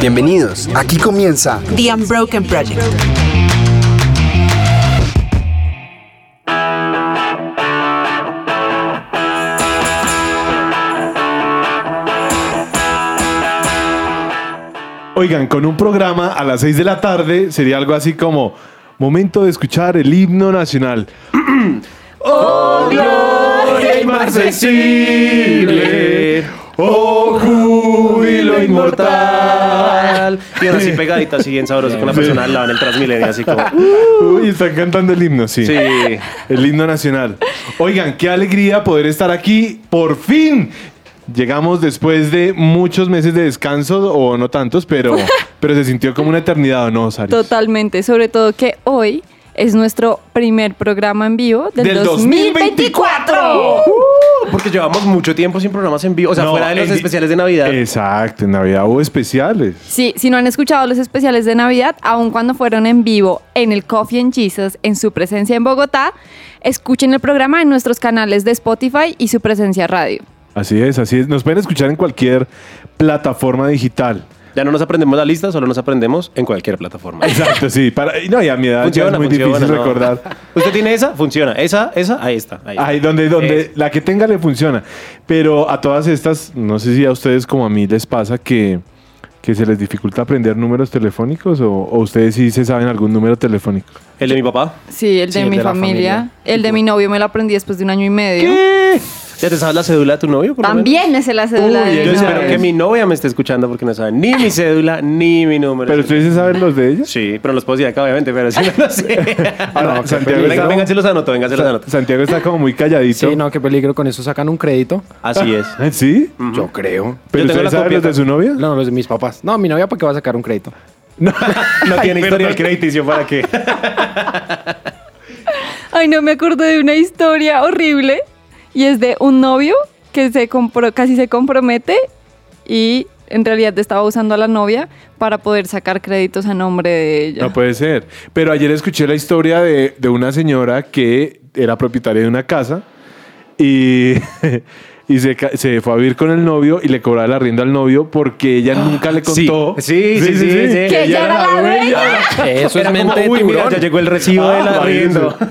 Bienvenidos, aquí comienza The Unbroken Project. Oigan, con un programa a las 6 de la tarde sería algo así como momento de escuchar el himno nacional. ¡Oh, gloria inmarcesible! ¡Oh, júbilo inmortal! Y ahora así pegadita, así bien sabroso con la persona al lado en el Transmilenio, así como... Uy, están cantando el himno, sí. Sí. El himno nacional. Oigan, qué alegría poder estar aquí. Por fin. Llegamos después de muchos meses de descanso, o no tantos, pero, pero se sintió como una eternidad, ¿o no, Sari? Totalmente, sobre todo que hoy es nuestro primer programa en vivo del, ¡Del 2024. Uh, porque llevamos mucho tiempo sin programas en vivo, o sea, No, fuera de los especiales de Navidad. Exacto, en Navidad hubo especiales. Sí, si no han escuchado los especiales de Navidad, aun cuando fueron en vivo en el Coffee and Jesus, en su presencia en Bogotá, escuchen el programa en nuestros canales de Spotify y su presencia radio. Así es, así es. Nos pueden escuchar en cualquier plataforma digital. Ya no nos aprendemos la lista, solo nos aprendemos en cualquier plataforma. Exacto, sí. Para, y no, y a mi edad ya es muy funciona, difícil ¿no? recordar. ¿Usted tiene esa? Funciona. Esa, esa, ahí está. Ahí está. Ahí donde, donde Es- la que tenga le funciona. Pero a todas estas, no sé si a ustedes como a mí les pasa que, que se les dificulta aprender números telefónicos o, o ustedes sí se saben algún número telefónico. El de mi papá. Sí, el de Sí, el mi de familia. familia. El de mi novio me lo aprendí después de un año y medio. ¿Ya te sabes la cédula de tu novio? por? También me sé la cédula Uy, de Yo mi espero novio. que mi novia me esté escuchando porque no sabe ni mi cédula ni mi número. Pero ustedes sí saben los de ellos. Sí, pero los puedo decir acá, obviamente, pero sí no lo sé. Ahora, Santiago, venga, está, venga, se los anoto, venga, se los anoto. Santiago está como muy calladito. Sí, no, qué peligro. Con eso sacan un crédito. Así es. ¿Ah, ¿Sí? Yo creo. ¿Pero Yo ustedes saben copia los de acá. su novia? No, los de mis papás. No, mi novia, ¿para qué va a sacar un crédito? No tiene historial crediticio para qué. Ay, no me acuerdo de una historia horrible. Y es de un novio que se casi se compromete y en realidad estaba usando a la novia para poder sacar créditos a nombre de ella. No puede ser. Pero ayer escuché la historia de, de una señora que era propietaria de una casa y, y se, se fue a vivir con el novio y le cobraba el arriendo al novio porque ella nunca le contó. Sí, sí, sí, sí. Que ella era la dueña. Eso Era es mente uy, mira, ya llegó el recibo del Ah, arriendo.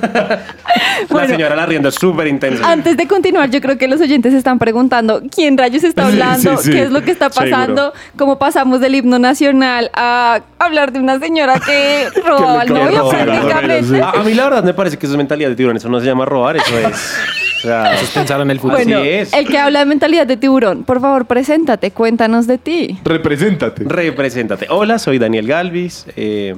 Bueno. la señora del arriendo es súper intensa. Antes de continuar, yo creo que los oyentes se están preguntando quién rayos está Sí, hablando, sí, sí. qué es lo que está pasando, cómo pasamos del himno nacional a hablar de una señora que robaba al novio prácticamente. sí. A, a mí la verdad me parece que eso es mentalidad de tiburón. Eso no se llama robar, eso es... O sea, Eso es pensar en el futuro. Bueno, Así es. el que habla de mentalidad de tiburón, por favor, preséntate, cuéntanos de ti. Represéntate. represéntate. Hola, soy Daniel Galvis. eh,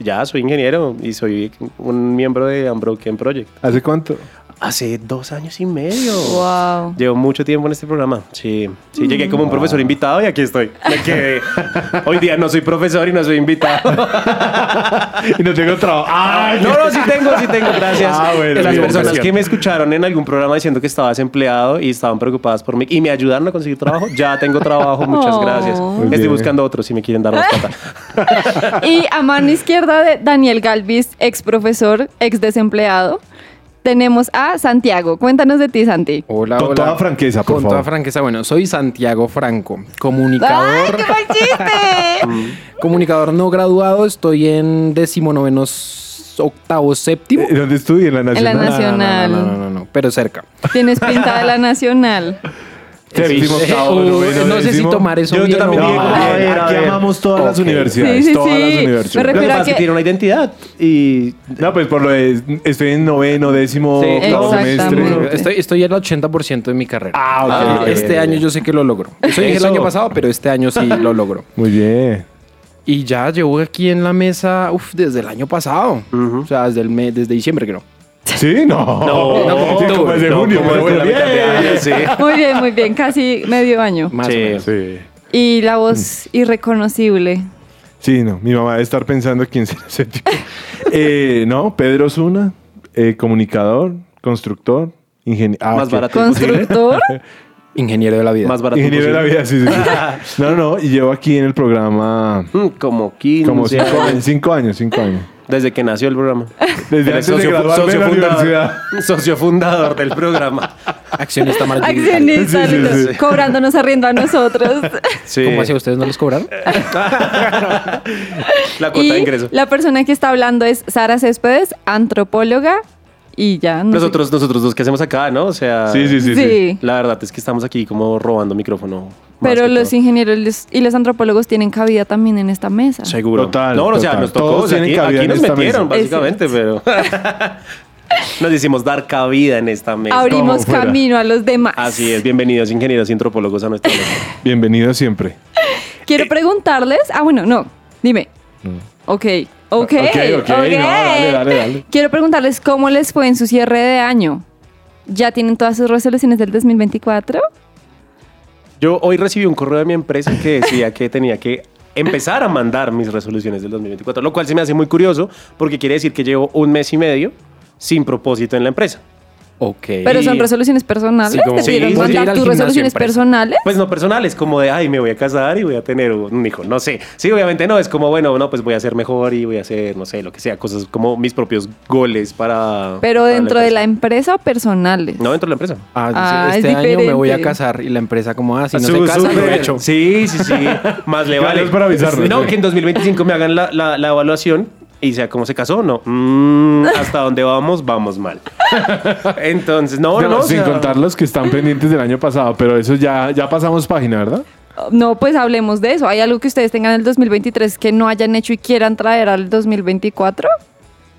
ya soy ingeniero y soy un miembro de Unbroken Project. ¿Hace cuánto? Hace dos años y medio. Wow. Llevo mucho tiempo en este programa. Sí, sí, llegué como un profesor invitado y aquí estoy. Me quedé. Hoy día no soy profesor y no soy invitado. y no tengo trabajo. ¡Ay! No, no, sí tengo, sí tengo, gracias. Ah, bueno, Las bien, personas que me escucharon en algún programa diciendo que estaba desempleado y estaban preocupadas por mí y me ayudaron a conseguir trabajo, ya tengo trabajo, muchas Oh. gracias. Muy Estoy bien. buscando otro si me quieren dar más plata. Y a mano izquierda de Daniel Galvis, ex profesor, ex desempleado, tenemos a Santiago. Cuéntanos de ti, Santi. Hola, Con hola. toda franqueza, por Con favor. toda franqueza. Bueno, soy Santiago Franco, ¡Ay, comunicador, qué mal chiste! comunicador no graduado. Estoy en decimonoveno octavo séptimo. ¿Dónde estudié? En la En la Nacional. Nacional. No, no, no, no, no, pero cerca. Tienes pinta de la nacional. Sí. octavo, Eh, noveno, no sé si tomar eso Yo- yo bien también o digo, mal. a ver, a Aquí ver. amamos todas las Ok. universidades. Sí, sí, todas sí. las Me universidades. Lo que refiero a que que- tiene una identidad y No, pues por lo de estoy en noveno, décimo, semestre. Estoy, estoy al 80% de mi carrera. Ah, ok, Ah, este ok. año yo sé que lo logro. Eso dije el año pasado, pero este año sí lo logro. Muy bien. Y ya llevo aquí en la mesa uf, desde el año pasado. O sea, desde, el mes, desde diciembre creo. ¿Sí? No. No, Sí, como es de no, junio, como pero es de bueno, bien. año, sí. Muy bien, muy bien. Casi medio año. Más Sí. o menos. Sí. Y la voz irreconocible. Sí, no. Mi mamá debe estar pensando quién será ese tipo. Eh, no, Pedro Zuna, eh, comunicador, constructor, ingeniero. Más barato imposible. Constructor. Ingeniero de la vida. Más barato Ingeniero de la vida, sí, sí. sí. No, no, y llevo aquí en el programa Mm, Como 15 como cinco años. años, cinco años, cinco años. Desde que nació el programa. Desde Eres antes de de la universidad. socio fundador del programa. Accionista digital. Accionista, Sí, sí, sí. cobrándonos arriendo a nosotros. Sí. ¿Cómo así? ¿Ustedes no les cobraron? La cuota y de ingreso. la persona que está hablando es Sara Céspedes, antropóloga, y ya. No sé- Nosotros, nosotros dos que hacemos acá, ¿no? O sea, Sí, sí, sí. sí. Sí. La verdad es que estamos aquí como robando micrófono. Pero los todo. ingenieros y los antropólogos tienen cabida también en esta mesa. Seguro. Total, No, o sea, total. nos tocó. Todos o sea, tienen aquí, cabida aquí en nos esta metieron, mesa. básicamente, pero. nos hicimos dar cabida en esta mesa. Abrimos Como fuera. camino a los demás. Así es. Bienvenidos, ingenieros y antropólogos, a nuestra mesa. Bienvenido siempre. Quiero preguntarles. Ah, bueno, no. Dime. Ok. Ok. Ok, ok, no, dale, dale, dale. Quiero preguntarles cómo les fue en su cierre de año. ¿Ya tienen todas sus resoluciones del 2024? Yo hoy recibí un correo de mi empresa que decía que tenía que empezar a mandar mis resoluciones del 2024, lo cual se me hace muy curioso porque quiere decir que llevo un mes y medio sin propósito en la empresa. Ok. Pero son resoluciones personales. Sí, como ¿Te pidieron sí, mandar tus resoluciones empresa. personales? Pues no personales, como de, ay, me voy a casar y voy a tener un hijo, no sé. Sí, obviamente no, es como, bueno, no, pues voy a ser mejor y voy a hacer, no sé, lo que sea, cosas como mis propios goles para... Pero para dentro de la empresa. o personales. No, dentro de la empresa. Ah, Ah, este es año me voy a casar y la empresa como, ah, si no Su- se casa, súper. lo he hecho. Sí, sí, sí. Más le vale. No, que en 2025 me hagan la, la- la evaluación y sea cómo se casó, no. Mm, hasta dónde vamos, vamos mal. Entonces, no, no, No, o sin sea, contar los que están pendientes del año pasado, pero eso ya, ya pasamos página, ¿verdad? No, pues hablemos de eso. ¿Hay algo que ustedes tengan en el 2023 que no hayan hecho y quieran traer al 2024?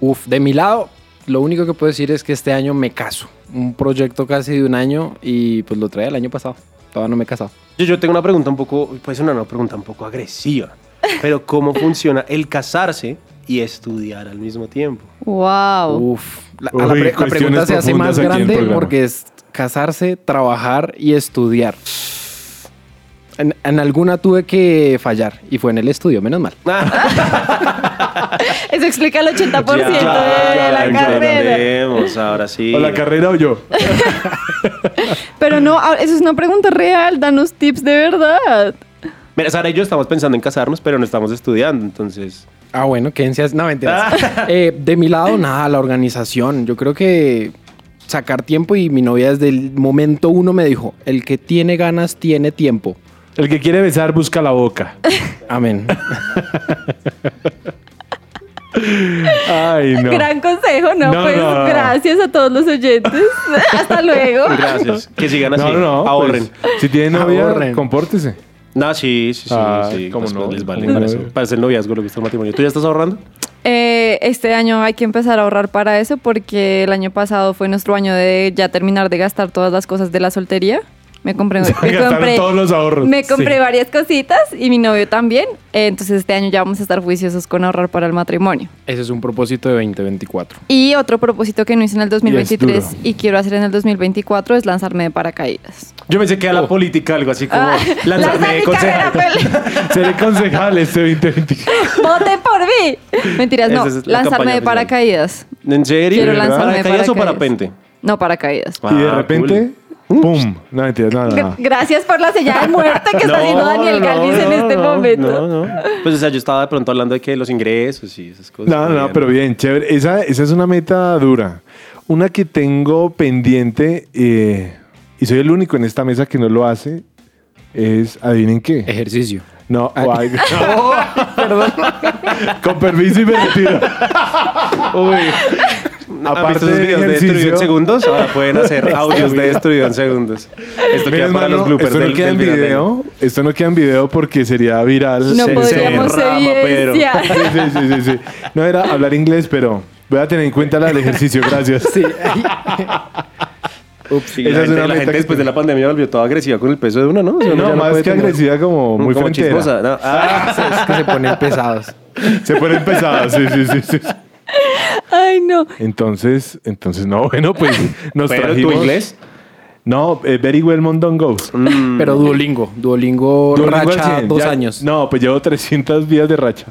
Uf, de mi lado, lo único que puedo decir es que este año me caso. Un proyecto casi de un año y pues lo traía el año pasado. Todavía no me he casado. Yo, yo tengo una pregunta un poco, puede ser una, una pregunta un poco agresiva, pero ¿cómo funciona el casarse y estudiar al mismo tiempo? Wow. Uf, la, a Uy, la pre- la cuestiones pregunta se hace más grande porque es casarse, trabajar y estudiar. En, en alguna tuve que fallar y fue en el estudio, menos mal. Eso explica el 80% de ya, la ya, carrera. Ahora sí. O la carrera o yo. Pero no, eso es una pregunta real. Danos tips de verdad. Mira, Sara y yo estamos pensando en casarnos, pero no estamos estudiando, entonces... Ah, bueno, quédense así. No, mentiras. Eh, de mi lado, nada, la organización. Yo creo que sacar tiempo y mi novia desde el momento uno me dijo, el que tiene ganas tiene tiempo. El que quiere besar busca la boca. Amén. Ay, no. Gran consejo, ¿no? No, pues no, no. gracias a todos los oyentes. Hasta luego. Gracias. Que sigan así. No, no, no. Ahorren. pues, si tiene novia, Ahorren. compórtese. No, sí, sí, sí. Ah, sí ¿cómo pues, no? Les vale. ¿Cómo Para, eso. El noviazgo lo que está el matrimonio. ¿Tú ya estás ahorrando? Eh, este año hay que empezar a ahorrar para eso porque el año pasado fue nuestro año de ya terminar de gastar todas las cosas de la soltería. Me compré, me compré, todos los ahorros. me compré Sí. varias cositas y mi novio también. Eh, entonces este año ya vamos a estar juiciosos con ahorrar para el matrimonio. Ese es un propósito de 2024. Y otro propósito que no hice en el 2023 duro. y, quiero hacer en el 2024 es lanzarme de paracaídas. Yo pensé que a la política, algo así como Ah, lanzarme de concejal. Seré concejal este 2020. ¡Voten por mí! Mentiras, no. Esa es la Lanzarme de paracaídas. ¿En serio? Quiero lanzarme de ¿Paracaídas o paracaídas. parapente? No, paracaídas. y de Ah, repente, ¡pum! No, mentira, no, no, no. Gracias por la señal de muerte que está No, haciendo Daniel no, Galvis en este no, momento. No, no. Pues, o sea, yo estaba de pronto hablando de que los ingresos y esas cosas. No, no, pero bien, chévere. Esa, esa es una meta dura. Una que tengo pendiente, eh, y soy el único en esta mesa que no lo hace, es, adivinen qué. Ejercicio. No, o algo. perdón. Con permiso y me retiro. Uy. Aparte Aparte de del videos de destruido en segundos, ahora pueden hacer audios de destruido en segundos. Esto queda para los bloopers esto no del, queda en video. Esto no queda en video porque sería viral. No podríamos pero-. Sí, sí, sí, sí, sí. No era hablar inglés, pero voy a tener en cuenta la del ejercicio. Gracias. Sí. Ups, sí, Esa la es gente, una la gente que después de la pandemia volvió toda agresiva con el peso de uno, ¿no? O sea, uno No, más que tener- agresiva, como muy como chismosa. ¿no? Ah, es que se ponen pesados. Se ponen pesadas, sí, sí, sí, sí. Ay, no. Entonces, entonces, no, bueno, pues nos pero trajimos... tu inglés. No, eh, Very Well Mondon Goes. Pero Duolingo. Duolingo, racha 100. dos Ya- años. No, pues llevo 300 días de racha.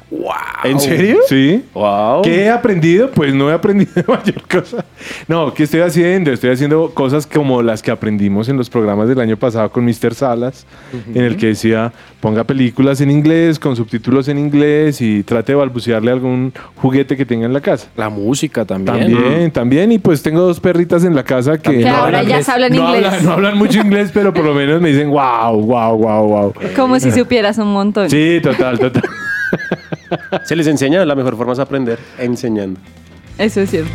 ¿En serio? Sí. Wow. ¿Qué he aprendido? Pues no he aprendido mayor cosa. No, ¿qué estoy haciendo? Estoy haciendo cosas como las que aprendimos en los programas del año pasado con Mr. Salas, en el que decía, ponga películas en inglés, con subtítulos en inglés y trate de balbucearle algún juguete que tenga en la casa. La música también. También, también. Y pues tengo dos perritas en la casa que, Que ahora ya inglés. se hablan no inglés. Hablan, no hablan mucho inglés, pero por lo menos me dicen, wow, wow, wow, wow. Como si supieras un montón. Sí, total, total. Se les enseña, la mejor forma es aprender enseñando. Eso es cierto.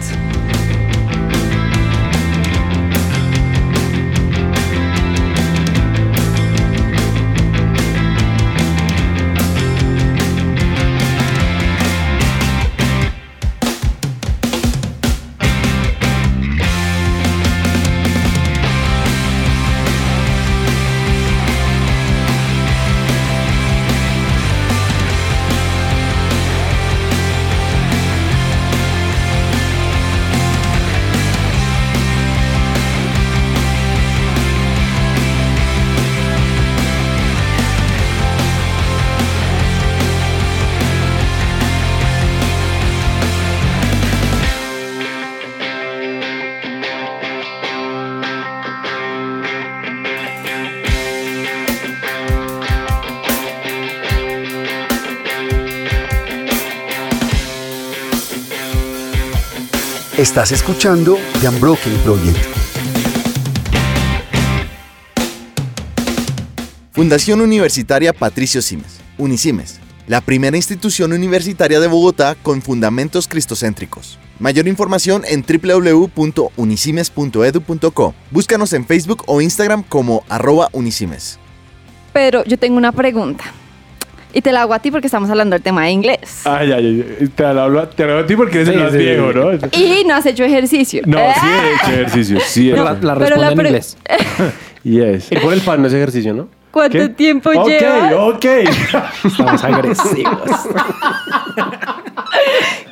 Estás escuchando The Unbroken Project. Fundación Universitaria Patricio Simes, Unisimes, la primera institución universitaria de Bogotá con fundamentos cristocéntricos. Mayor información en www.unisimes.edu.co. Búscanos en Facebook o Instagram como arroba unisimes. Pero yo tengo una pregunta. Y te la hago a ti porque estamos hablando del tema de inglés. Ay, ay, ay. Te lo hablo, te lo hablo a ti porque eres Sí, el más sí, viejo. ¿no? Y no has hecho ejercicio. No, sí he hecho ejercicio. Sí he la, la Pero responde la en inglés. Yes. Ir por el pan no es ejercicio, ¿no? ¿Cuánto ¿Qué? tiempo Ok, llevas? ok. Estamos agresivos.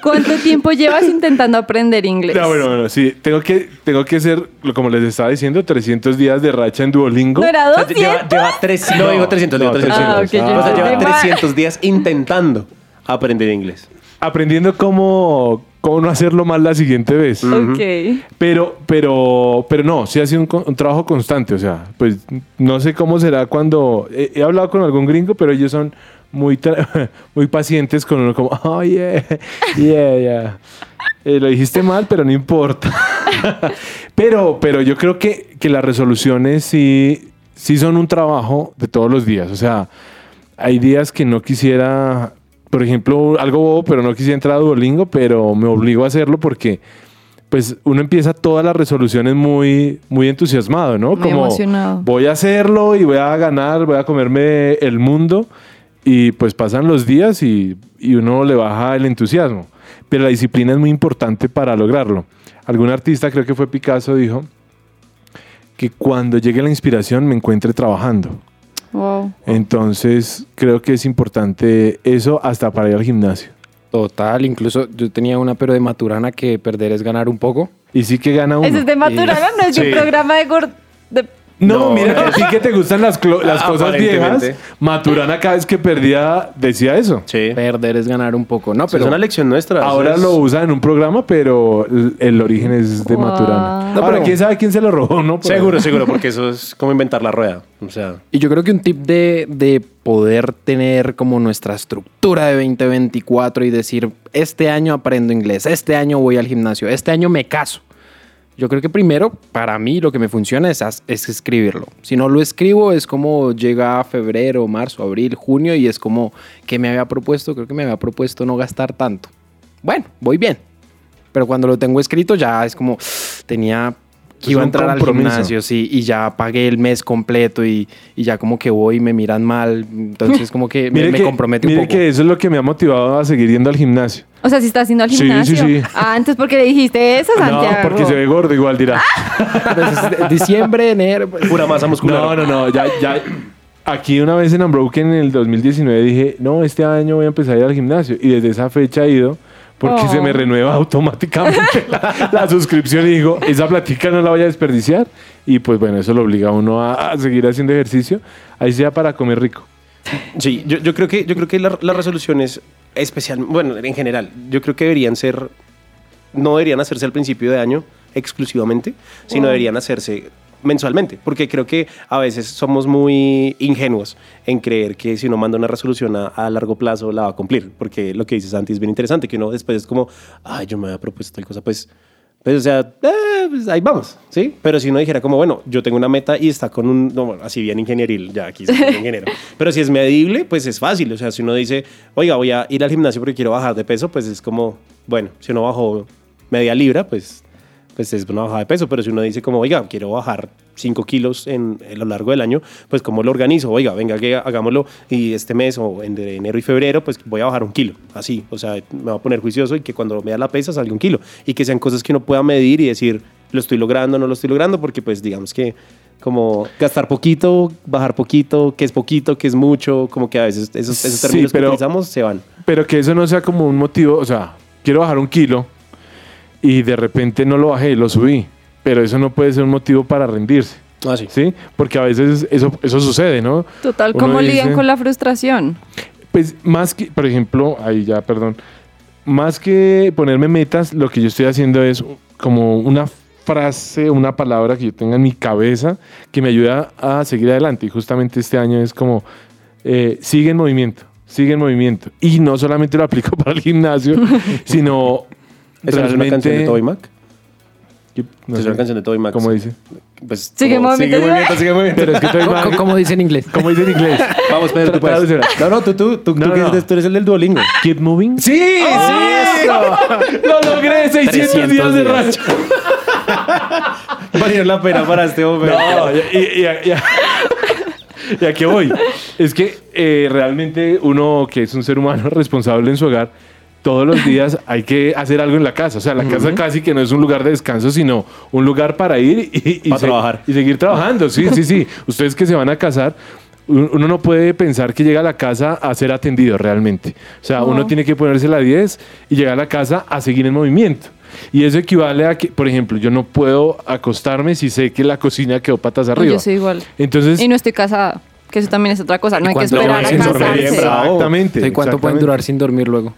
¿Cuánto tiempo llevas intentando aprender inglés? No, bueno, bueno, sí. Tengo que, tengo que ser, como les estaba diciendo, 300 días de racha en Duolingo. ¿No era O sea, 200? lleva, lleva tres, no, No, digo 300, digo no, 300. Ah, o sea, lleva entendí mal. 300 días intentando aprender inglés. Aprendiendo cómo, cómo no hacerlo mal la siguiente vez. Ok. Pero, pero, pero no, sí ha sido un, trabajo constante. O sea, pues no sé cómo será cuando. He, he hablado con algún gringo, pero ellos son muy, muy pacientes con uno, como, oh, yeah, yeah, yeah. Eh, lo dijiste mal, pero no importa. pero, pero yo creo que, que las resoluciones sí, sí son un trabajo de todos los días. O sea, hay días que no quisiera, por ejemplo, algo bobo, pero no quisiera entrar a Duolingo, pero me obligo a hacerlo porque pues uno empieza todas las resoluciones muy, muy entusiasmado, ¿no? Muy emocionado. voy a hacerlo y voy a ganar, voy a comerme el mundo. Y pues pasan los días y, y uno le baja el entusiasmo. Pero la disciplina es muy importante para lograrlo. Algún artista, creo que fue Picasso, dijo que cuando llegue la inspiración me encuentre trabajando. Wow. Entonces creo que es importante eso hasta para ir al gimnasio. Total, incluso yo tenía una pero de Maturana que perder es ganar un poco. Y sí que gana uno. Ese es de Maturana, no es un programa de gord... No, No. mira que a ti que te gustan las, clo- las cosas viejas. Maturana cada vez que perdía decía eso. Sí. Perder es ganar un poco. No, Pero es una lección nuestra. Ahora es- lo usa en un programa, pero el, el origen es de Wow. Maturana. No, Ahora, pero- ¿quién sabe quién se lo robó? No, Por. Seguro, seguro, porque eso es como inventar la rueda. O sea, Y yo creo que un tip de, de poder tener como nuestra estructura de 2024 y decir, este año aprendo inglés, este año voy al gimnasio, este año me caso. Yo creo que primero, para mí, lo que me funciona es, es escribirlo. Si no lo escribo, es como llega febrero, marzo, abril, junio y es como que me había propuesto, creo que me había propuesto no gastar tanto. Bueno, voy bien. Pero cuando lo tengo escrito ya es como, tenía que Es iba a entrar al gimnasio, sí, y ya pagué el mes completo y, y ya como que voy y me miran mal. Entonces como que me, Mire me que, compromete un mire poco. que eso es lo que me ha motivado a seguir yendo al gimnasio. O sea, si estás haciendo al Sí, sí, gimnasio. sí. Ah, antes porque le dijiste eso, Santiago. No, porque se ve gordo igual dirá. Entonces, de- diciembre, enero. pues, pura masa muscular. No, no, no. Ya, ya. Aquí una vez en Unbroken en el 2019 dije, no, este año voy a empezar a ir al gimnasio. Y desde esa fecha he ido porque Oh. se me renueva automáticamente la, la suscripción y digo, esa platica no la voy a desperdiciar. Y pues bueno, eso lo obliga a uno a, a seguir haciendo ejercicio, ahí sea para comer rico. Sí, yo, yo creo que, yo creo que la- las resoluciones especial, bueno, en general, yo creo que deberían ser, no deberían hacerse al principio de año exclusivamente, sino Wow. deberían hacerse mensualmente, porque creo que a veces somos muy ingenuos en creer que si uno manda una resolución a, a largo plazo la va a cumplir, porque lo que dice Santi es bien interesante, que uno después es como, ay, yo me había propuesto tal cosa, pues... Pues, o sea, eh, pues, ahí vamos, ¿sí? Pero si uno dijera como, bueno, yo tengo una meta y está con un, no, bueno, así bien ingenieril, ya aquí soy ingeniero. Pero si es medible, pues es fácil. O sea, si uno dice, oiga, voy a ir al gimnasio porque quiero bajar de peso, pues es como, bueno, si uno bajó media libra, pues, pues es una bajada de peso. Pero si uno dice como, oiga, quiero bajar 5 kilos en, a lo largo del año, pues ¿cómo lo organizo? Oiga, venga, que hagámoslo y este mes o en enero y febrero, pues voy a bajar un kilo. Así, o sea, me va a poner juicioso y que cuando me da la pesa salga un kilo. Y que sean cosas que uno pueda medir y decir, lo estoy logrando, no lo estoy logrando, porque pues digamos que como gastar poquito, bajar poquito, que es poquito, que es mucho, como que a veces esos, esos Sí, términos pero- que utilizamos se van. Pero que eso no sea como un motivo, o sea, quiero bajar un kilo y de repente no lo bajé, lo subí. Pero eso no puede ser un motivo para rendirse, Ah, sí. ¿sí? Porque a veces eso, eso sucede, ¿no? Total, Uno ¿cómo lidian con la frustración? Pues más que, por ejemplo, ahí ya, perdón, más que ponerme metas, lo que yo estoy haciendo es como una frase, una palabra que yo tenga en mi cabeza que me ayuda a seguir adelante. Y justamente este año es como, eh, sigue en movimiento, sigue en movimiento. Y no solamente lo aplico para el gimnasio, sino ¿Esa no es una canción de Toby Mac? Es sé, una canción de Toby Mac. ¿Cómo dice? Pues, Sigue como, movimiento. sigue movimiento, sigue movimiento. Pero es que Toby Mac- Como dice en inglés. ¿Cómo dice en inglés? Vamos, Pedro, tú puedes. No, no, tú, tú, tú, No, tú, no. eres- tú eres el del Duolingo. Keep moving. ¡Sí! ¡Sí! Lo logré, 600 300 días de racha. Valió la pena para este momento. No, y, y- y a- y a- y a qué voy. Es que eh, realmente uno que es un ser humano responsable en su hogar, todos los días hay que hacer algo en la casa. O sea, la casa casi que no es un lugar de descanso, sino un lugar para ir y, trabajar. y seguir trabajando. Sí, sí, sí. Ustedes que se van a casar, un- uno no puede pensar que llega a la casa a ser atendido realmente. O sea, uno tiene que ponerse la 10 y llegar a la casa a seguir en movimiento. Y eso equivale a que, por ejemplo, yo no puedo acostarme si sé que la cocina quedó patas arriba. Yo soy igual. Entonces, Y no estoy casada, que eso también es otra cosa. No hay que esperar a casarse. Exactamente. ¿Y cuánto pueden durar sin dormir luego?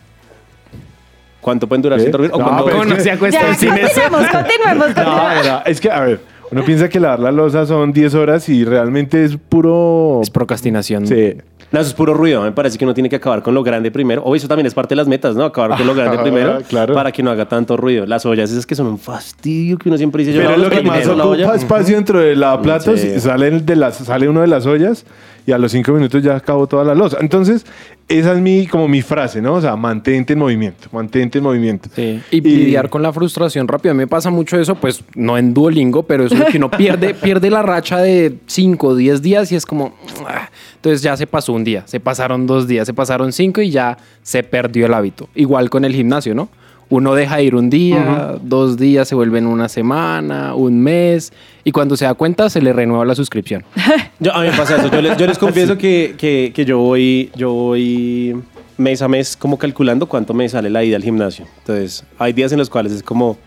¿Cuánto pueden durar ¿Qué? sin dormir? ¿O No, cuándo- pero es ¿Cómo no que- se acuesta Ya, en cine? continuemos, continuemos, No, continuemos. no, es que, a ver, uno piensa que lavar la losa son 10 horas y realmente es puro... Es procrastinación. Sí. No, eso es puro ruido. Me parece que uno tiene que acabar con lo grande primero. O eso también es parte de las metas, ¿no? Acabar con lo grande primero claro. para que no haga tanto ruido. Las ollas esas que son un fastidio que uno siempre dice. yo Pero lavo es lo que más la ocupa espacio dentro de lavaplatos Sí. y sale, de las, sale uno de las ollas y a los 5 minutos ya acabó toda la losa. Entonces, esa es mi, como mi frase, ¿no? O sea, mantente en movimiento, mantente en movimiento. Sí. Y, lidiar con la frustración rápido. A mí me pasa mucho eso, pues no en Duolingo, pero es que uno pierde, pierde la racha de 5 o 10 días y es como. ah. Entonces ya se pasó un día, se pasaron dos días, se pasaron cinco y ya se perdió el hábito. Igual con el gimnasio, ¿no? Uno deja ir un día, dos días se vuelven una semana, un mes, y cuando se da cuenta se le renueva la suscripción. Yo, a mí me pasa eso. Yo les, yo les confieso que, que, que yo voy, yo voy mes a mes como calculando cuánto me sale la ida al gimnasio. Entonces, hay días en los cuales es como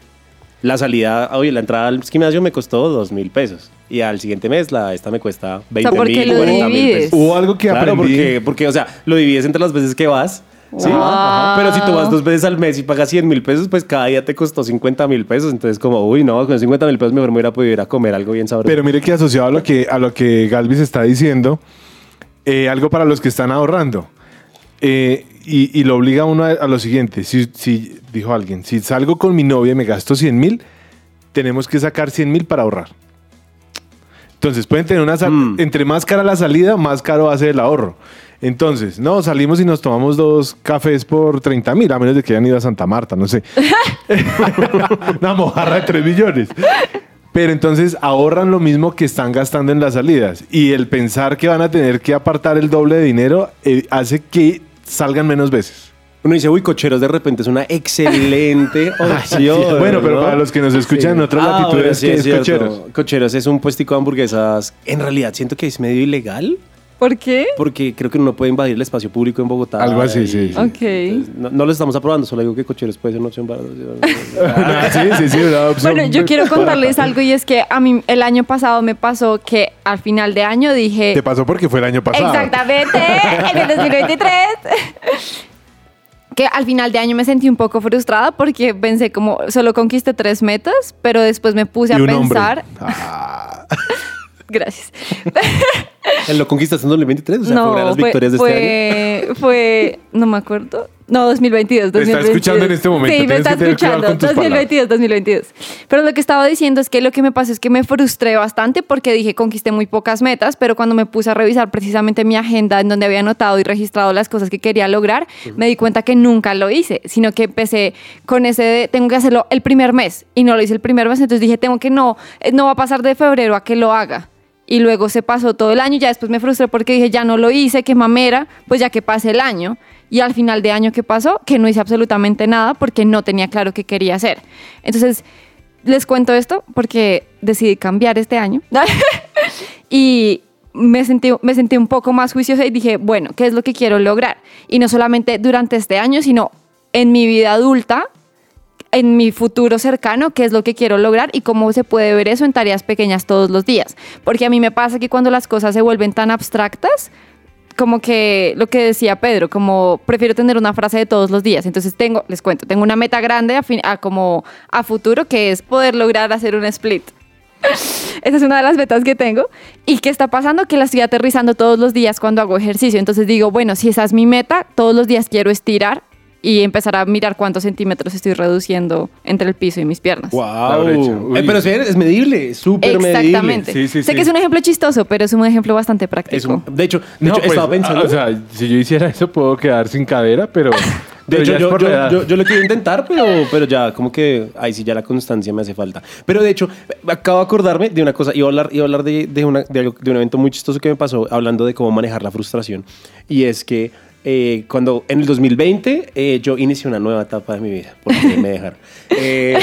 la salida, oye, la entrada al gimnasio me costó dos mil pesos. Y al siguiente mes la esta me cuesta 20 ¿por qué mil, lo 40 mil pesos. Hubo algo que Claro, aprendí. porque, porque, o sea, lo divides entre las veces que vas. ¿Sí? Wow. Pero si tú vas dos veces al mes y pagas 100 mil pesos, pues cada día te costó 50 mil pesos. Entonces, como, uy, no, con 50 mil pesos mejor me hubiera podido ir a comer algo bien sabroso. Pero mire que asociado a lo que, a lo que Galvis está diciendo, eh, algo para los que están ahorrando. Eh, y, y lo obliga a uno a, a lo siguiente. Si, si, dijo alguien, si salgo con mi novia y me gasto 100 mil, tenemos que sacar 100 mil para ahorrar. Entonces pueden tener una... sal- Mm. Entre más cara la salida, más caro va a ser el ahorro. Entonces, no, salimos y nos tomamos dos cafés por 30 mil, a menos de que hayan ido a Santa Marta, no sé. una mojarra de 3 millones. Pero entonces ahorran lo mismo que están gastando en las salidas. Y el pensar que van a tener que apartar el doble de dinero eh, hace que salgan menos veces. Uno dice, uy, cocheros de repente es una excelente opción. bueno, pero ¿no? para los que nos escuchan en otras Ah, latitudes, bueno, sí, ¿qué es cocheros? Cocheros es un puestico de hamburguesas. En realidad siento que es medio ilegal. ¿Por qué? Porque creo que uno puede invadir el espacio público en Bogotá. Algo así, y- sí, sí. Ok. Entonces, No, no lo estamos aprobando, solo digo que cocheros puede ser una opción para... Ah, sí, sí, sí, una opción. Bueno, yo quiero contarles algo y es que a mí el año pasado me pasó que al final de año dije... Te pasó porque fue el año pasado. Exactamente, en el 2023. Que al final de año me sentí un poco frustrada porque pensé como solo conquisté tres metas, pero después me puse Y a un hombre. pensar. Ah. Gracias. ¿Lo conquistas en 2023? O sea, fue una de las victorias de este año. fue, fue, no me acuerdo. No, 2022. Te está 2022. escuchando en este momento, Sí, me está escuchando. con tus 2022, 2022. Pero lo que estaba diciendo es que lo que me pasó es que me frustré bastante porque dije conquisté muy pocas metas, pero cuando me puse a revisar precisamente mi agenda en donde había anotado y registrado las cosas que quería lograr, me di cuenta que nunca lo hice, sino que empecé con ese de tengo que hacerlo el primer mes y no lo hice el primer mes, entonces dije tengo que no, eh, no va a pasar de febrero a que lo haga. Y luego se pasó todo el año, ya después me frustré porque dije, ya no lo hice, qué mamera, pues ya que pase el año. Y al final de año, ¿qué pasó? Que no hice absolutamente nada porque no tenía claro qué quería hacer. Entonces, les cuento esto porque decidí cambiar este año. y me sentí, me sentí un poco más juiciosa y dije, bueno, ¿qué es lo que quiero lograr? Y no solamente durante este año, sino en mi vida adulta, en mi futuro cercano, qué es lo que quiero lograr y cómo se puede ver eso en tareas pequeñas todos los días. Porque a mí me pasa que cuando las cosas se vuelven tan abstractas, como que lo que decía Pedro, como prefiero tener una frase de todos los días. Entonces tengo, les cuento, tengo una meta grande a, fin- a como a futuro que es poder lograr hacer un split. Esa es una de las metas que tengo. ¿Y qué está pasando? Que la estoy aterrizando todos los días cuando hago ejercicio. Entonces digo, bueno, si esa es mi meta, todos los días quiero estirar y empezar a mirar cuántos centímetros estoy reduciendo entre el piso y mis piernas. ¡Wow! Eh, pero es medible, es súper medible. Exactamente. Sí, sí, sé sí. que es un ejemplo chistoso, pero es un ejemplo bastante práctico. Es un- de hecho, de No, hecho pues, estaba pensando... O sea, si yo hiciera eso, puedo quedar sin cadera, pero. De pero hecho, yo, yo, yo- yo lo quiero intentar, pero, pero ya, como que ahí sí ya la constancia me hace falta. Pero de hecho, acabo de acordarme de una cosa, iba a hablar, iba a hablar de, de, una- de algo- de un evento muy chistoso que me pasó hablando de cómo manejar la frustración. Y es que eh, cuando en el 2020 eh, yo inicié una nueva etapa de mi vida, porque me dejaron. Eh,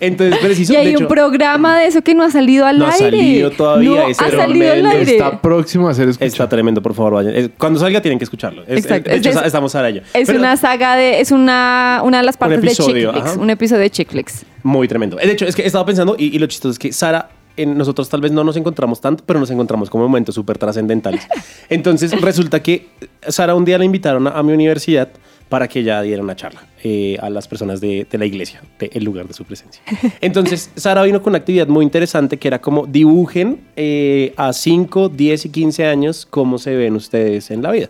entonces, preciso, y hay de un hecho, programa de eso que no ha salido al No ha aire. salido todavía, No es ha salido al aire. Está próximo a ser escuchado. Está tremendo, por favor, vayan. Eh, Cuando salga tienen que escucharlo. Es- Exacto. De hecho, Es estamos ahora ya. Es Pero- una saga de. Es una, una de las partes de episodio, Chick. Un episodio de Chick. Muy tremendo. De hecho, es que estaba pensando, y, y lo chistoso es que Sara, en nosotros tal vez no nos encontramos tanto, pero nos encontramos como momentos súper trascendentales. Entonces, resulta que Sara un día la invitaron a, a mi universidad para que ella diera una charla eh, a las personas de, de la iglesia, del lugar de su presencia. Entonces, Sara vino con una actividad muy interesante que era como dibujen eh, a 5, 10 y 15 años cómo se ven ustedes en la vida.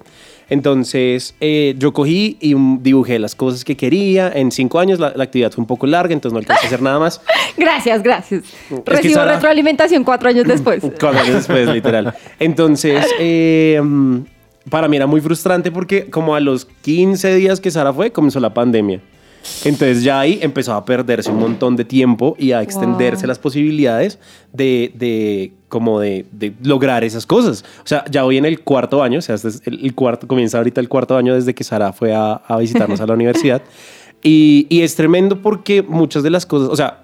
Entonces, eh, yo cogí y dibujé las cosas que quería. En cinco años la, la actividad fue un poco larga, entonces no alcancé a hacer nada más. Gracias, gracias. que Recibo Sara- retroalimentación cuatro años después. Cuatro años después, literal. Entonces, eh, para mí era muy frustrante porque como a los 15 días que Sara fue, comenzó la pandemia. Entonces ya ahí empezó a perderse un montón de tiempo y a extenderse Wow. las posibilidades de, de como de, de lograr esas cosas. O sea, ya voy en el cuarto año, o sea, este es el, el cuarto, comienza ahorita el cuarto año desde que Sara fue a, a visitarnos a la universidad. Y, y es tremendo porque muchas de las cosas, o sea,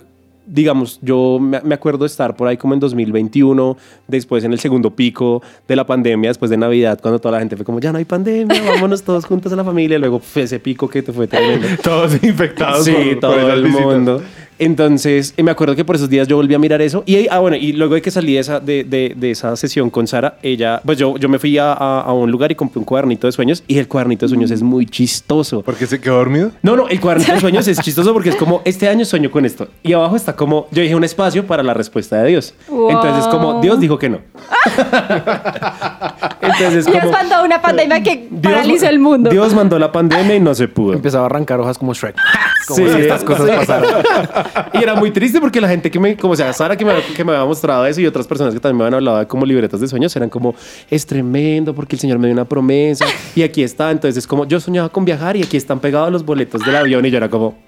digamos, yo me acuerdo de estar por ahí como en 2021, después en el segundo pico de la pandemia, después de Navidad, cuando toda la gente fue como, ya no hay pandemia, vámonos todos juntos a la familia. Luego fue ese pico que te fue tremendo. Todos infectados. Sí, por- todo el mundo. Entonces, eh, me acuerdo que por esos días yo volví a mirar eso. Y, ahí- ah, bueno, y luego de que salí de esa, de, de- de esa sesión con Sara, ella, pues yo, yo me fui a, a- a un lugar y compré un cuadernito de sueños. Y el cuadernito de sueños es muy chistoso. ¿Por qué se quedó dormido? No, no, el cuadernito de sueños es chistoso porque es como, este año sueño con esto. Y abajo está como, yo dije un espacio para la respuesta de Dios. Wow. Entonces es como, Dios dijo que no. Entonces es Dios como... mandó una pandemia que Dios- paralizó el mundo. Dios mandó la pandemia y no se pudo. Empezaba a arrancar hojas como Shrek. Como Sí, si estas cosas sí. pasaron. y era muy triste porque la gente que me, como sea, Sara que me, que me había mostrado eso y otras personas que también me habían hablado de como libretas de sueños, eran como, es tremendo porque el Señor me dio una promesa y aquí está. Entonces es como, yo soñaba con viajar y aquí están pegados los boletos del avión y yo era como...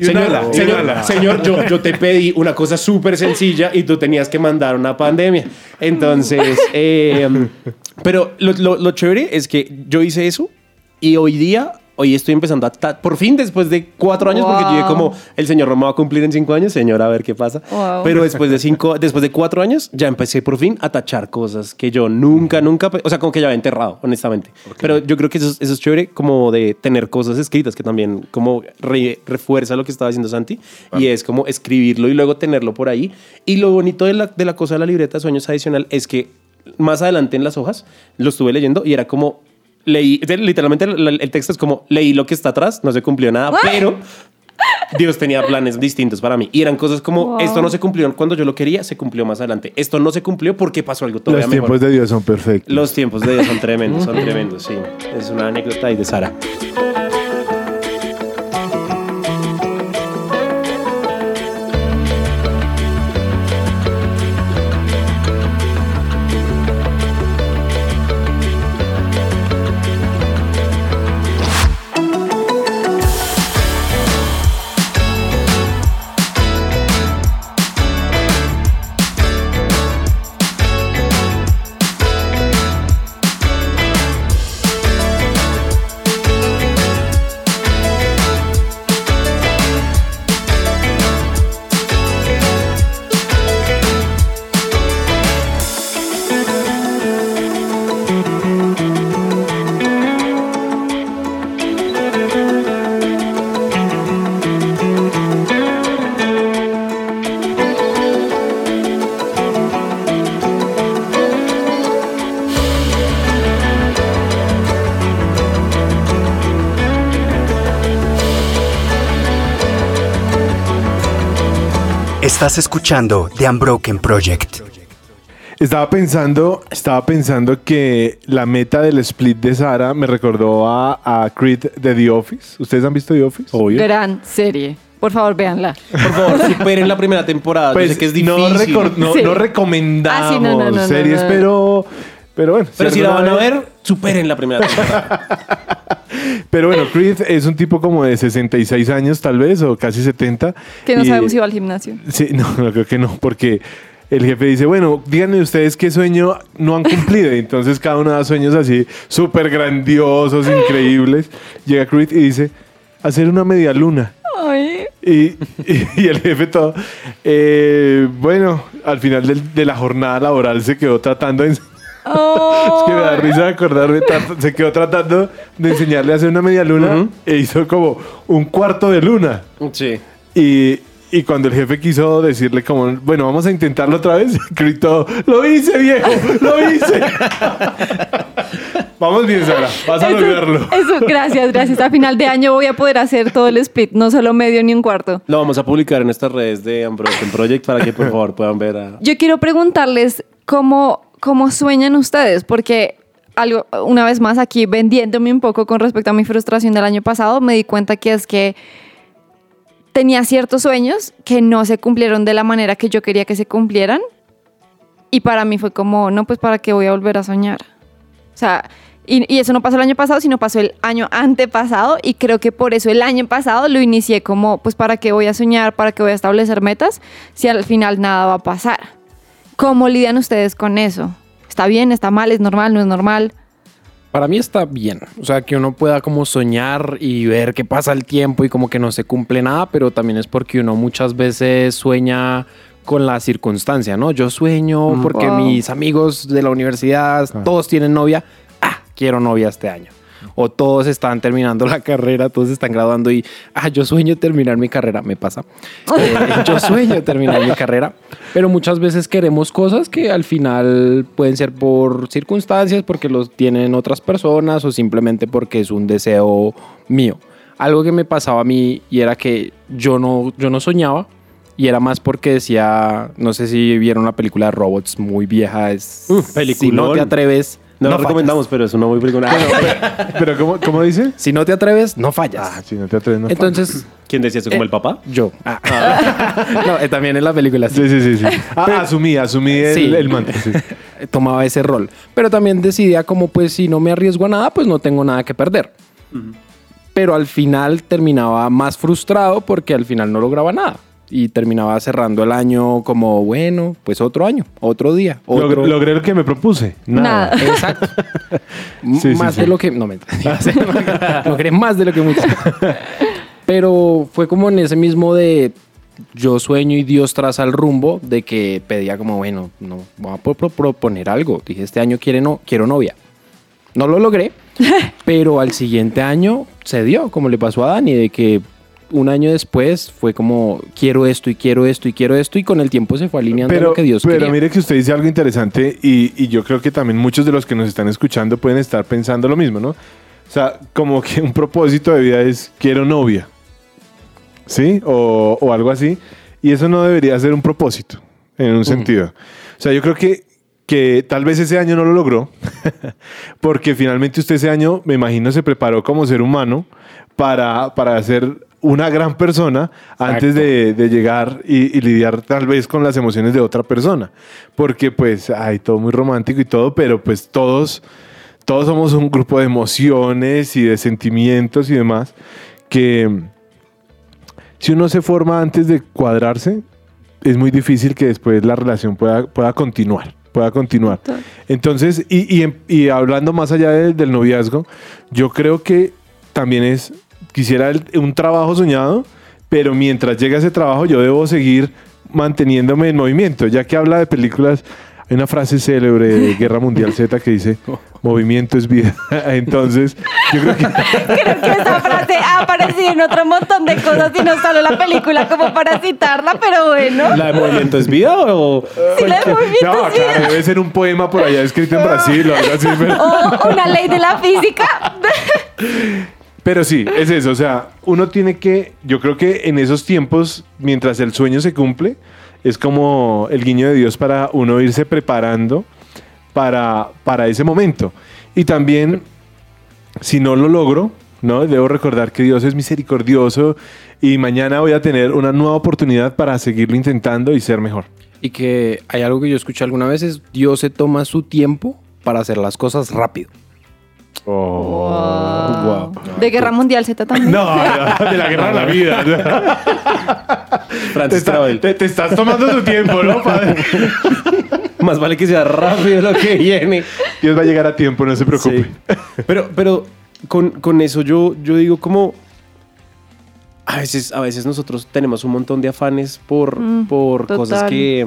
Señor, ala, señor, señor, yo, yo te pedí una cosa súper sencilla y tú tenías que mandar una pandemia. Entonces, eh, pero lo, lo- lo chévere es que yo hice eso y hoy día hoy estoy empezando a... Por fin, después de cuatro años, porque yo dije Wow. como, el señor no me va a cumplir en cinco años, señor, a ver qué pasa. Wow. Pero después de cinco, después de cuatro años, ya empecé por fin a tachar cosas que yo nunca, nunca, o sea, como que ya había enterrado, honestamente. Pero yo creo que eso, es- eso es chévere, como de tener cosas escritas, que también como re- refuerza lo que estaba diciendo Santi, y es como escribirlo y luego tenerlo por ahí. Y lo bonito de la, de la cosa de la libreta de sueños adicional es que más adelante en las hojas lo estuve leyendo y era como leí literalmente el, el texto es como leí lo que está atrás no se cumplió nada pero Dios tenía planes distintos para mí. Y eran cosas como Wow. esto no se cumplió cuando yo lo quería se cumplió más adelante. Esto no se cumplió porque pasó algo todavía Los mejor. tiempos de Dios son perfectos. los tiempos de Dios son tremendos son tremendos sí. Es una anécdota ahí de Sara Estás escuchando The Unbroken Project. Estaba pensando, estaba pensando que la meta del split de Sara me recordó a, a Creed de The Office. ¿Ustedes han visto The Office? obvio Gran serie. Por favor, véanla. por favor superen la primera temporada yo Pues sé que es difícil no, recor- no, Sí. no recomendamos Ah, sí, no, no, no, no, series, no. pero, pero bueno. pero si la van a ver superen la primera temporada Pero bueno, Creed es un tipo como de 66 años tal vez, o casi 70. Que no y- sabemos si va al gimnasio. Sí, no, no creo que no, porque el jefe dice, bueno, díganme ustedes qué sueño no han cumplido. Y entonces cada uno da sueños así súper grandiosos, increíbles. Llega Creed y dice, hacer una media luna. Ay. Y, y- y el jefe todo, eh, bueno, al final del- de la jornada laboral se quedó tratando de... Es que me da risa acordarme, tanto, se quedó tratando de enseñarle a hacer una media luna e hizo como un cuarto de luna. sí Y, y cuando el jefe quiso decirle como, bueno, vamos a intentarlo otra vez, gritó, lo hice viejo, lo hice. vamos bien, Sara, vas a Eso- lograrlo. Eso, gracias, gracias. A final de año voy a poder hacer todo el split, no solo medio ni un cuarto. lo vamos a publicar en estas redes de Unbroken Project para que por favor puedan ver a Yo quiero preguntarles cómo, cómo sueñan ustedes, porque algo, una vez más aquí vendiéndome un poco con respecto a mi frustración del año pasado, me di cuenta que es que tenía ciertos sueños que no se cumplieron de la manera que yo quería que se cumplieran. Y para mí fue como, no, pues para qué voy a volver a soñar. O sea, y, y eso no pasó el año pasado, sino pasó el año antepasado. Y creo que por eso el año pasado lo inicié como, pues para qué voy a soñar, para qué voy a establecer metas, si al final nada va a pasar. ¿Cómo lidian ustedes con eso? ¿Está bien? ¿Está mal? ¿Es normal? ¿No es normal? Para mí está bien. O sea, que uno pueda como soñar y ver que pasa el tiempo y como que no se cumple nada, pero también es porque uno muchas veces sueña con la circunstancia, ¿no? Yo sueño porque Wow. mis amigos de la universidad todos tienen novia. Ah, quiero novia este año. O todos están terminando la carrera, todos están graduando y, ah, yo sueño terminar mi carrera, me pasa. Eh, yo sueño terminar mi carrera, pero muchas veces queremos cosas que al final pueden ser por circunstancias, porque los tienen otras personas o simplemente porque es un deseo mío. Algo que me pasaba a mí y era que yo no, yo no soñaba y era más porque decía, no sé si vieron la película de robots muy vieja, es Uf, si no te atreves, no, lo fallas. recomendamos pero es una muy película Pero ¿cómo, cómo dice? Si no te atreves, no fallas. Ah, si no te atreves, no Entonces, ¿quién decía eso como el papá? yo. Ah. no, eh, también en la película sí. Sí, sí, sí. Ah, asumí, asumí el, Sí. el manto. sí. tomaba ese rol. Pero también decidía como pues si no me arriesgo a nada, pues no tengo nada que perder. Pero al final terminaba más frustrado porque al final no lograba nada. Y terminaba cerrando el año como, bueno, pues otro año, otro día, Log- otro... logré lo que me propuse. Nada. Nada. Exacto. Sí, más sí. de lo que... No, mentira. Logré más de lo que muchos. Pero fue como en ese mismo de yo sueño y Dios traza el rumbo de que pedía como, bueno, no, voy a pro- pro- proponer algo. Dije, este año quiere no, quiero novia. No lo logré, pero al siguiente año se dio, como le pasó a Dani, de que un año después fue como, quiero esto y quiero esto y quiero esto, y con el tiempo se fue alineando a Pero, lo que Dios pero quería. mire que usted dice algo interesante y, y yo creo que también muchos de los que nos están escuchando pueden estar pensando lo mismo, ¿no? O sea, como que un propósito de vida es quiero novia, ¿sí? O, o algo así. Y eso no debería ser un propósito, en un sentido. O sea, yo creo que, que tal vez ese año no lo logró, porque finalmente usted ese año, me imagino, se preparó como ser humano para, para ser una gran persona antes de, de llegar y, y lidiar tal vez con las emociones de otra persona. Porque pues hay todo muy romántico y todo, pero pues todos, todos somos un grupo de emociones y de sentimientos y demás que si uno se forma antes de cuadrarse, es muy difícil que después la relación pueda, pueda continuar. Pueda continuar. Entonces, y, y, y hablando más allá del noviazgo, yo creo que también es, quisiera el- un trabajo soñado, pero mientras llega ese trabajo yo debo seguir manteniéndome en movimiento, ya que habla de películas, hay una frase célebre de Guerra Mundial Z que dice, movimiento es vida. Entonces, yo creo que... Creo que esa frase ha aparecido en otro montón de cosas y no solo la película como para citarla, pero bueno. ¿La de movimiento es vida o...? Sí, la de movimiento No, sí. claro, debe ser un poema por allá escrito en Brasil o algo así, pero... O una ley de la física. Pero sí, es eso. O sea, uno tiene que, yo creo que en esos tiempos, mientras el sueño se cumple, es como el guiño de Dios para uno irse preparando para, para ese momento. Y también, si no lo logro, ¿no? Debo recordar que Dios es misericordioso y mañana voy a tener una nueva oportunidad para seguirlo intentando y ser mejor. Y que hay algo que yo escuché alguna vez es Dios se toma su tiempo para hacer las cosas rápido. Wow. De Guerra Mundial Z también. No, de la guerra de la vida. Te, está- te- te estás tomando tu tiempo, ¿no, padre? Más vale que sea rápido lo que viene. Dios va a llegar a tiempo, no se preocupe. Sí. Pero, pero con, con eso yo, yo digo como... A veces, a veces nosotros tenemos un montón de afanes por, Mm, por cosas que,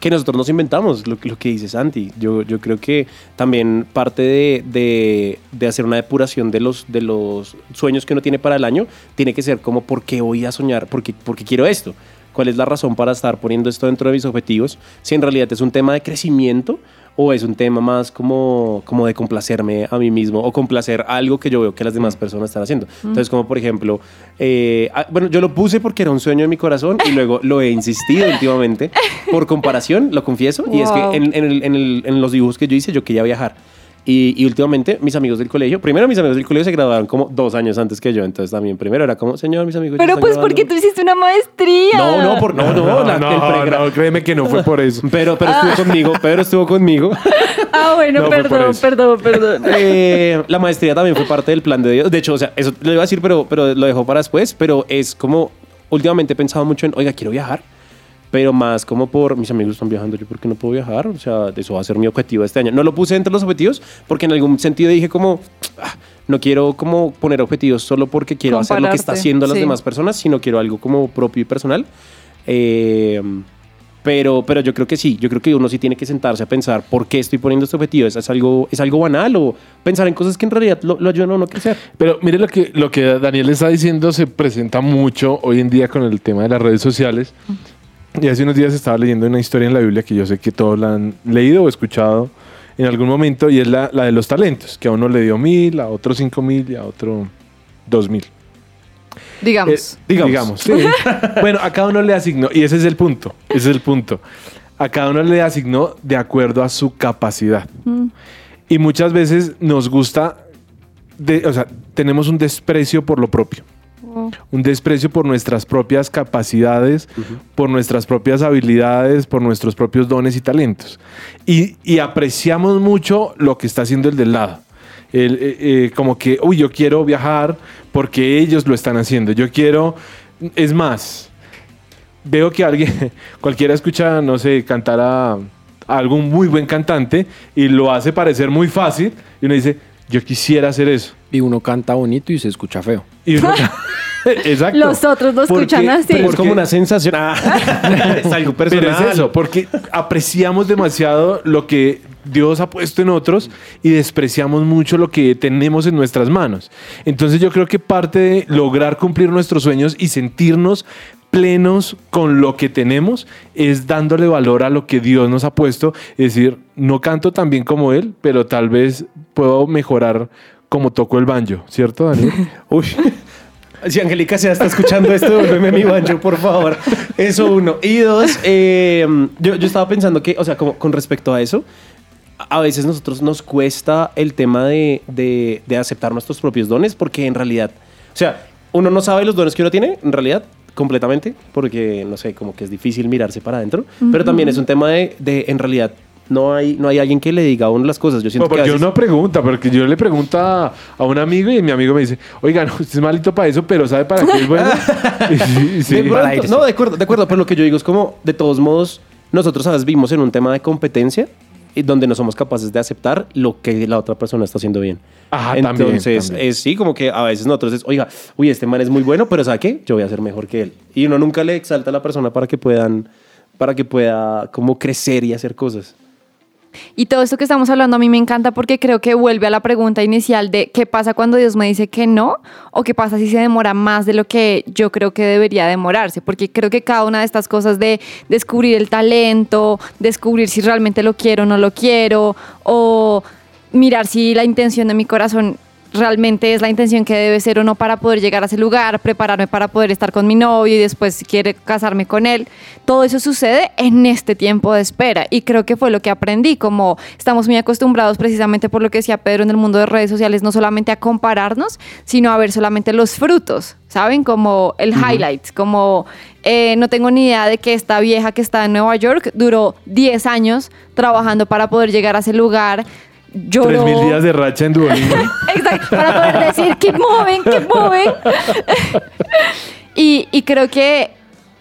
que nosotros nos inventamos, lo, lo que dice Santi. Yo, yo creo que también parte de, de- de hacer una depuración de los, de los sueños que uno tiene para el año tiene que ser como, ¿por qué voy a soñar? ¿Por qué, por qué quiero esto? ¿Cuál es la razón para estar poniendo esto dentro de mis objetivos? Si en realidad es un tema de crecimiento o es un tema más como, como de complacerme a mí mismo o complacer algo que yo veo que las demás personas están haciendo. Entonces, como por ejemplo, eh, ah, bueno, yo lo puse porque era un sueño de mi corazón y luego lo he insistido últimamente por comparación, lo confieso, y es que en, en el- en el- en los dibujos que yo hice yo quería viajar. Y, y últimamente mis amigos del colegio, primero mis amigos del colegio se graduaron como dos años antes que yo, entonces también primero era como, señor, mis amigos. Pero pues graduando". porque tú hiciste una maestría. No, no, por, no, no, la- el pregra- no, créeme que no fue por eso. Pero, pero estuvo conmigo, pero estuvo conmigo. Ah, bueno, No, perdón, perdón, perdón. Eh, la maestría también fue parte del plan de Dios. De hecho, o sea, eso lo iba a decir, pero, pero lo dejó para después. Pero es como, últimamente he pensado mucho en, oiga, quiero viajar. Pero más como por mis amigos están viajando, yo por qué no puedo viajar. O sea, eso va a ser mi objetivo este año. No lo puse entre los objetivos porque en algún sentido dije como, "Ah, no quiero como poner objetivos solo porque quiero hacer lo que está Compararte, haciendo las sí. demás personas, sino quiero algo como propio y personal. Eh, pero, pero yo creo que sí, yo creo que uno sí tiene que sentarse a pensar por qué estoy poniendo este objetivo. ¿Es, es algo, ¿Es algo banal o pensar en cosas que en realidad lo, lo ayudan a uno a crecer? Pero mire lo que, lo que Daniel está diciendo se presenta mucho hoy en día con el tema de las redes sociales. Y hace unos días estaba leyendo una historia en la Biblia que yo sé que todos la han leído o escuchado en algún momento y es la, la de los talentos, que a uno le dio mil, a otro cinco mil y a otro dos mil. Digamos. Eh, digamos. sí. bueno, a cada uno le asignó, y ese es el punto, ese es el punto. A cada uno le asignó de acuerdo a su capacidad. Mm. Y muchas veces nos gusta, de- o sea, tenemos un desprecio por lo propio. Un desprecio por nuestras propias capacidades, por nuestras propias habilidades, por nuestros propios dones y talentos. Y, y apreciamos mucho lo que está haciendo el del lado. El, eh, eh, como que, uy, yo quiero viajar porque ellos lo están haciendo. Yo quiero, es más, veo que alguien, cualquiera escucha, no sé, cantar a, a algún muy buen cantante y lo hace parecer muy fácil y uno dice, yo quisiera hacer eso. Y uno canta bonito y se escucha feo. Y uno- Exacto. Los otros lo Porque- escuchan así. Pero es como una sensación. Ah, es algo personal. Pero es eso, porque apreciamos demasiado lo que Dios ha puesto en otros y despreciamos mucho lo que tenemos en nuestras manos. Entonces yo creo que parte de lograr cumplir nuestros sueños y sentirnos plenos con lo que tenemos es dándole valor a lo que Dios nos ha puesto. Es decir, no canto tan bien como Él, pero tal vez puedo mejorar como toco el banjo, ¿cierto, Daniel? Uy. Si Angélica se está escuchando esto, devuélveme mi banjo, por favor. Eso uno. Y dos, eh, yo, yo estaba pensando que, o sea, como con respecto a eso, a veces nosotros nos cuesta el tema de, de- de aceptar nuestros propios dones porque en realidad, o sea, uno no sabe los dones que uno tiene, en realidad, completamente, porque, no sé, como que es difícil mirarse para adentro, pero también es un tema de, de, en realidad, no hay, no hay alguien que le diga a uno las cosas. Yo siento No, que veces- uno pregunta, porque yo le pregunto a, a un amigo y mi amigo me dice, oiga, no, usted es malito para eso, pero ¿sabe para qué es bueno? Sí, sí. De pronto- no, de acuerdo, de acuerdo, pero lo que yo digo es como, de todos modos, nosotros a veces vivimos en un tema de competencia donde no somos capaces de aceptar lo que la otra persona está haciendo bien. Ajá, también, Entonces, también. es sí, como que a veces nosotros es, oiga, uy, este man es muy bueno, pero ¿sabe qué? Yo voy a ser mejor que él. Y uno nunca le exalta a la persona para que puedan, para que pueda como crecer y hacer cosas. Y todo esto que estamos hablando a mí me encanta porque creo que vuelve a la pregunta inicial de qué pasa cuando Dios me dice que no o qué pasa si se demora más de lo que yo creo que debería demorarse. Porque creo que cada una de estas cosas de descubrir el talento, descubrir si realmente lo quiero o no lo quiero o mirar si la intención de mi corazón realmente es la intención que debe ser o no para poder llegar a ese lugar, prepararme para poder estar con mi novio y después si quiere casarme con él. Todo eso sucede en este tiempo de espera y creo que fue lo que aprendí, como estamos muy acostumbrados precisamente por lo que decía Pedro en el mundo de redes sociales, no solamente a compararnos, sino a ver solamente los frutos, ¿saben? Como el highlight, como eh, no tengo ni idea de que esta vieja que está en Nueva York duró 10 años trabajando para poder llegar a ese lugar. Lloró. Tres mil días de racha en Duolingo. Exacto, para poder decir keep moving, keep moving. y, y creo que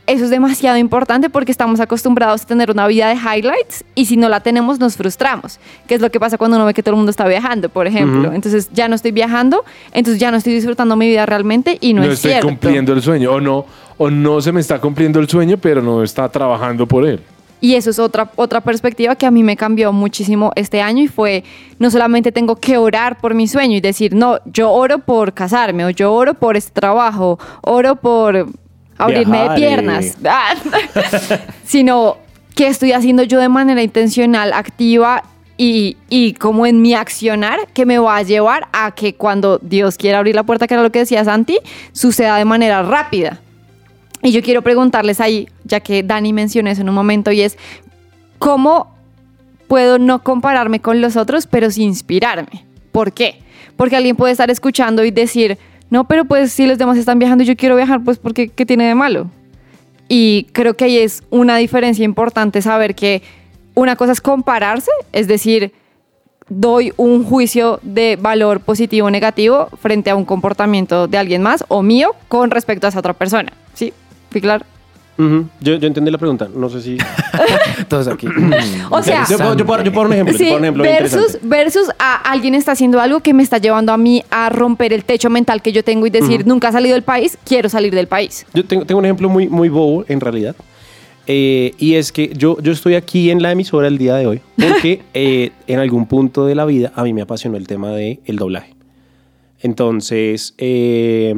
eso es demasiado importante porque estamos acostumbrados a tener una vida de highlights y si no la tenemos nos frustramos, que es lo que pasa cuando uno ve que todo el mundo está viajando, por ejemplo. Entonces ya no estoy viajando, entonces ya no estoy disfrutando mi vida realmente y no, no es estoy cierto. cumpliendo el sueño. O no, o no se me está cumpliendo el sueño, pero no está trabajando por él. Y eso es otra, otra perspectiva que a mí me cambió muchísimo este año y fue, no solamente tengo que orar por mi sueño y decir, no, yo oro por casarme o yo oro por este trabajo, oro por abrirme Viajar de piernas, Ah, sino que estoy haciendo yo de manera intencional, activa y, y como en mi accionar que me va a llevar a que cuando Dios quiera abrir la puerta, que era lo que decía Santi, suceda de manera rápida. Y yo quiero preguntarles ahí, ya que Dani mencionó eso en un momento, y es, ¿cómo puedo no compararme con los otros, pero sí inspirarme? ¿Por qué? Porque alguien puede estar escuchando y decir, no, pero pues si los demás están viajando y yo quiero viajar, pues ¿por qué, ¿qué tiene de malo? Y creo que ahí es una diferencia importante saber que una cosa es compararse, es decir, doy un juicio de valor positivo o negativo frente a un comportamiento de alguien más o mío con respecto a esa otra persona. ¿Sí? ¿Fui claro? Ujú. yo, yo entendí la pregunta. No sé si. Todos aquí. O sea, yo, puedo- yo puedo, yo puedo dar un ejemplo. yo Sí, puedo un ejemplo versus, versus a alguien está haciendo algo que me está llevando a mí a romper el techo mental que yo tengo y decir, nunca he salido del país, quiero salir del país. Yo tengo, tengo un ejemplo muy, muy bobo, en realidad. Eh, y es que yo, yo estoy aquí en la emisora el día de hoy porque eh, en algún punto de la vida a mí me apasionó el tema del el doblaje. Entonces, eh,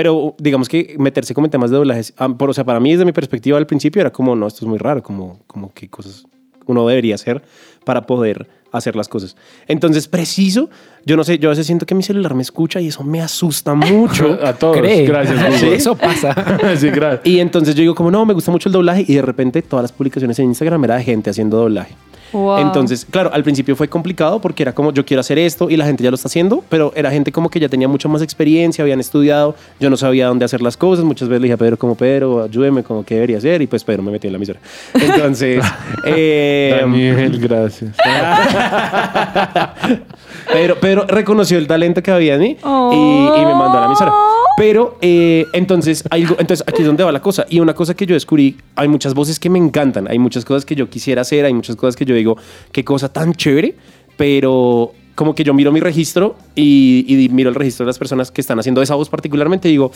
pero digamos que meterse como en temas de doblajes, ah, por, o sea, para mí desde mi perspectiva al principio era como, no, esto es muy raro, como, como qué cosas uno debería hacer para poder hacer las cosas. Entonces, preciso, yo no sé, yo a veces siento que mi celular me escucha y eso me asusta mucho. A todos. Cree. Gracias, Sí, eso pasa. sí, gracias. Y entonces yo digo como, no, me gusta mucho el doblaje y de repente todas las publicaciones en Instagram era de gente haciendo doblaje. Wow. Entonces, claro, al principio fue complicado porque era como yo quiero hacer esto y la gente ya lo está haciendo, pero era gente como que ya tenía mucha más experiencia, habían estudiado, yo no sabía dónde hacer las cosas, muchas veces le dije a Pedro como Pedro, ayúdeme como qué debería hacer y pues Pedro me metió en la emisora. Entonces, eh, Daniel, gracias. Pedro, Pedro reconoció el talento que había en mí y, y me mandó a la emisora. Pero eh, entonces, algo, entonces aquí es donde va la cosa. Y una cosa que yo descubrí, hay muchas voces que me encantan, hay muchas cosas que yo quisiera hacer, hay muchas cosas que yo digo, qué cosa tan chévere, pero como que yo miro mi registro y, y miro el registro de las personas que están haciendo esa voz particularmente y digo,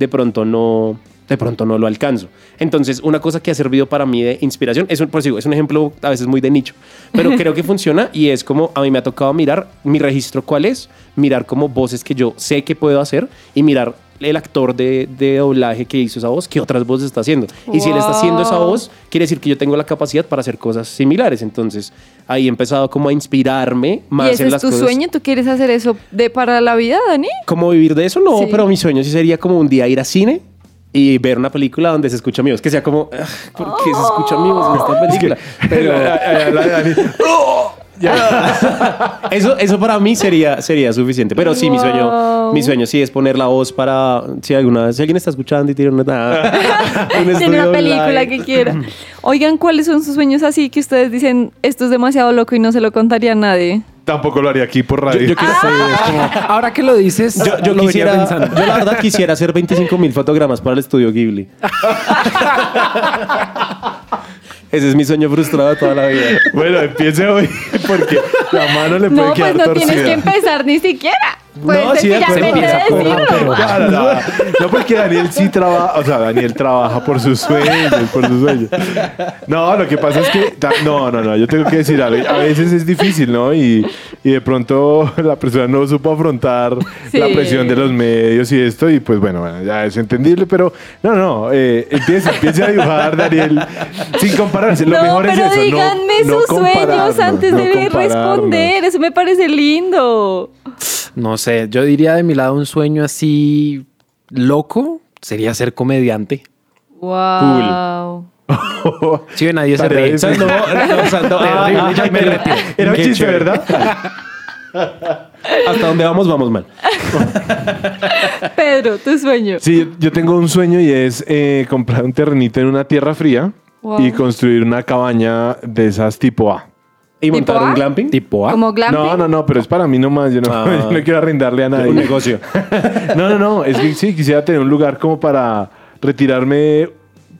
de pronto no, de pronto no lo alcanzo. Entonces, una cosa que ha servido para mí de inspiración, es un, por eso digo, es un ejemplo a veces muy de nicho, pero creo que funciona y es como a mí me ha tocado mirar mi registro cuál es, mirar como voces que yo sé que puedo hacer y mirar el actor de, de doblaje que hizo esa voz, qué otras voces está haciendo. Y si él está haciendo esa voz, quiere decir que yo tengo la capacidad para hacer cosas similares. Entonces, ahí he empezado como a inspirarme más ¿Y ese en es las tu cosas. sueño? ¿Tú quieres hacer eso de para la vida, Dani? ¿Cómo vivir de eso? No, Sí. pero mi sueño sí sería como un día ir a cine y ver una película donde se escucha mi voz. Que sea como, "Ah, ¿por qué se escucha mi voz en esta película? Pero eso, eso para mí sería, sería suficiente. Pero sí, mi sueño, mi sueño sí es poner la voz para si alguna, si alguien está escuchando y tiene una, un Tiene una película online. que quiera. Oigan, ¿cuáles son sus sueños así que ustedes dicen, esto es demasiado loco y no se lo contaría a nadie? Tampoco lo haría aquí por radio. Yo, yo quiero- Ahora que lo dices, yo- yo lo venía quisiera, pensando. yo la verdad quisiera hacer 25 mil fotogramas para el estudio Ghibli. Ese es mi sueño frustrado toda la vida. Bueno, empiece hoy porque la mano le puede No, quedar pues no tienes que torcida. empezar ni siquiera. Puede No, sí, que de ya acuerdo. de Empieza decirlo. poco, No, no, no. No, porque Daniel sí trabaja, o sea, Daniel trabaja por sus sueños, por sus sueños. No, lo que pasa es que, no, no, no, yo tengo que decir algo. A veces es difícil, ¿no? Y, y de pronto la persona no supo afrontar Sí. la presión de los medios y esto, y pues bueno, bueno, ya es entendible, pero no, no, eh, empiece, empiece a dibujar, Daniel, sin compararse. Lo no, mejor pero es eso, no- díganme no sus sueños antes no de responder. Eso me parece lindo. No sé, yo diría de mi lado un sueño así loco sería ser comediante. Wow. Si ve, nadie se ríe. de- O sea, no, no, o sea, no, ah, Terrible, ah, ya ay, me pero- retiro. Era un chiste, chévere. ¿verdad? Hasta donde vamos, vamos mal. Pedro, tu sueño. Sí, yo tengo un sueño y es eh, comprar un terrenito en una tierra fría Wow. y construir una cabaña de esas tipo A. ¿Y montar un glamping? Tipo A. Como glamping. No, no, no, pero es para mí nomás. Yo no, Ah. yo no quiero arrendarle a nadie. Un negocio. No, no, no. Es que sí, quisiera tener un lugar como para retirarme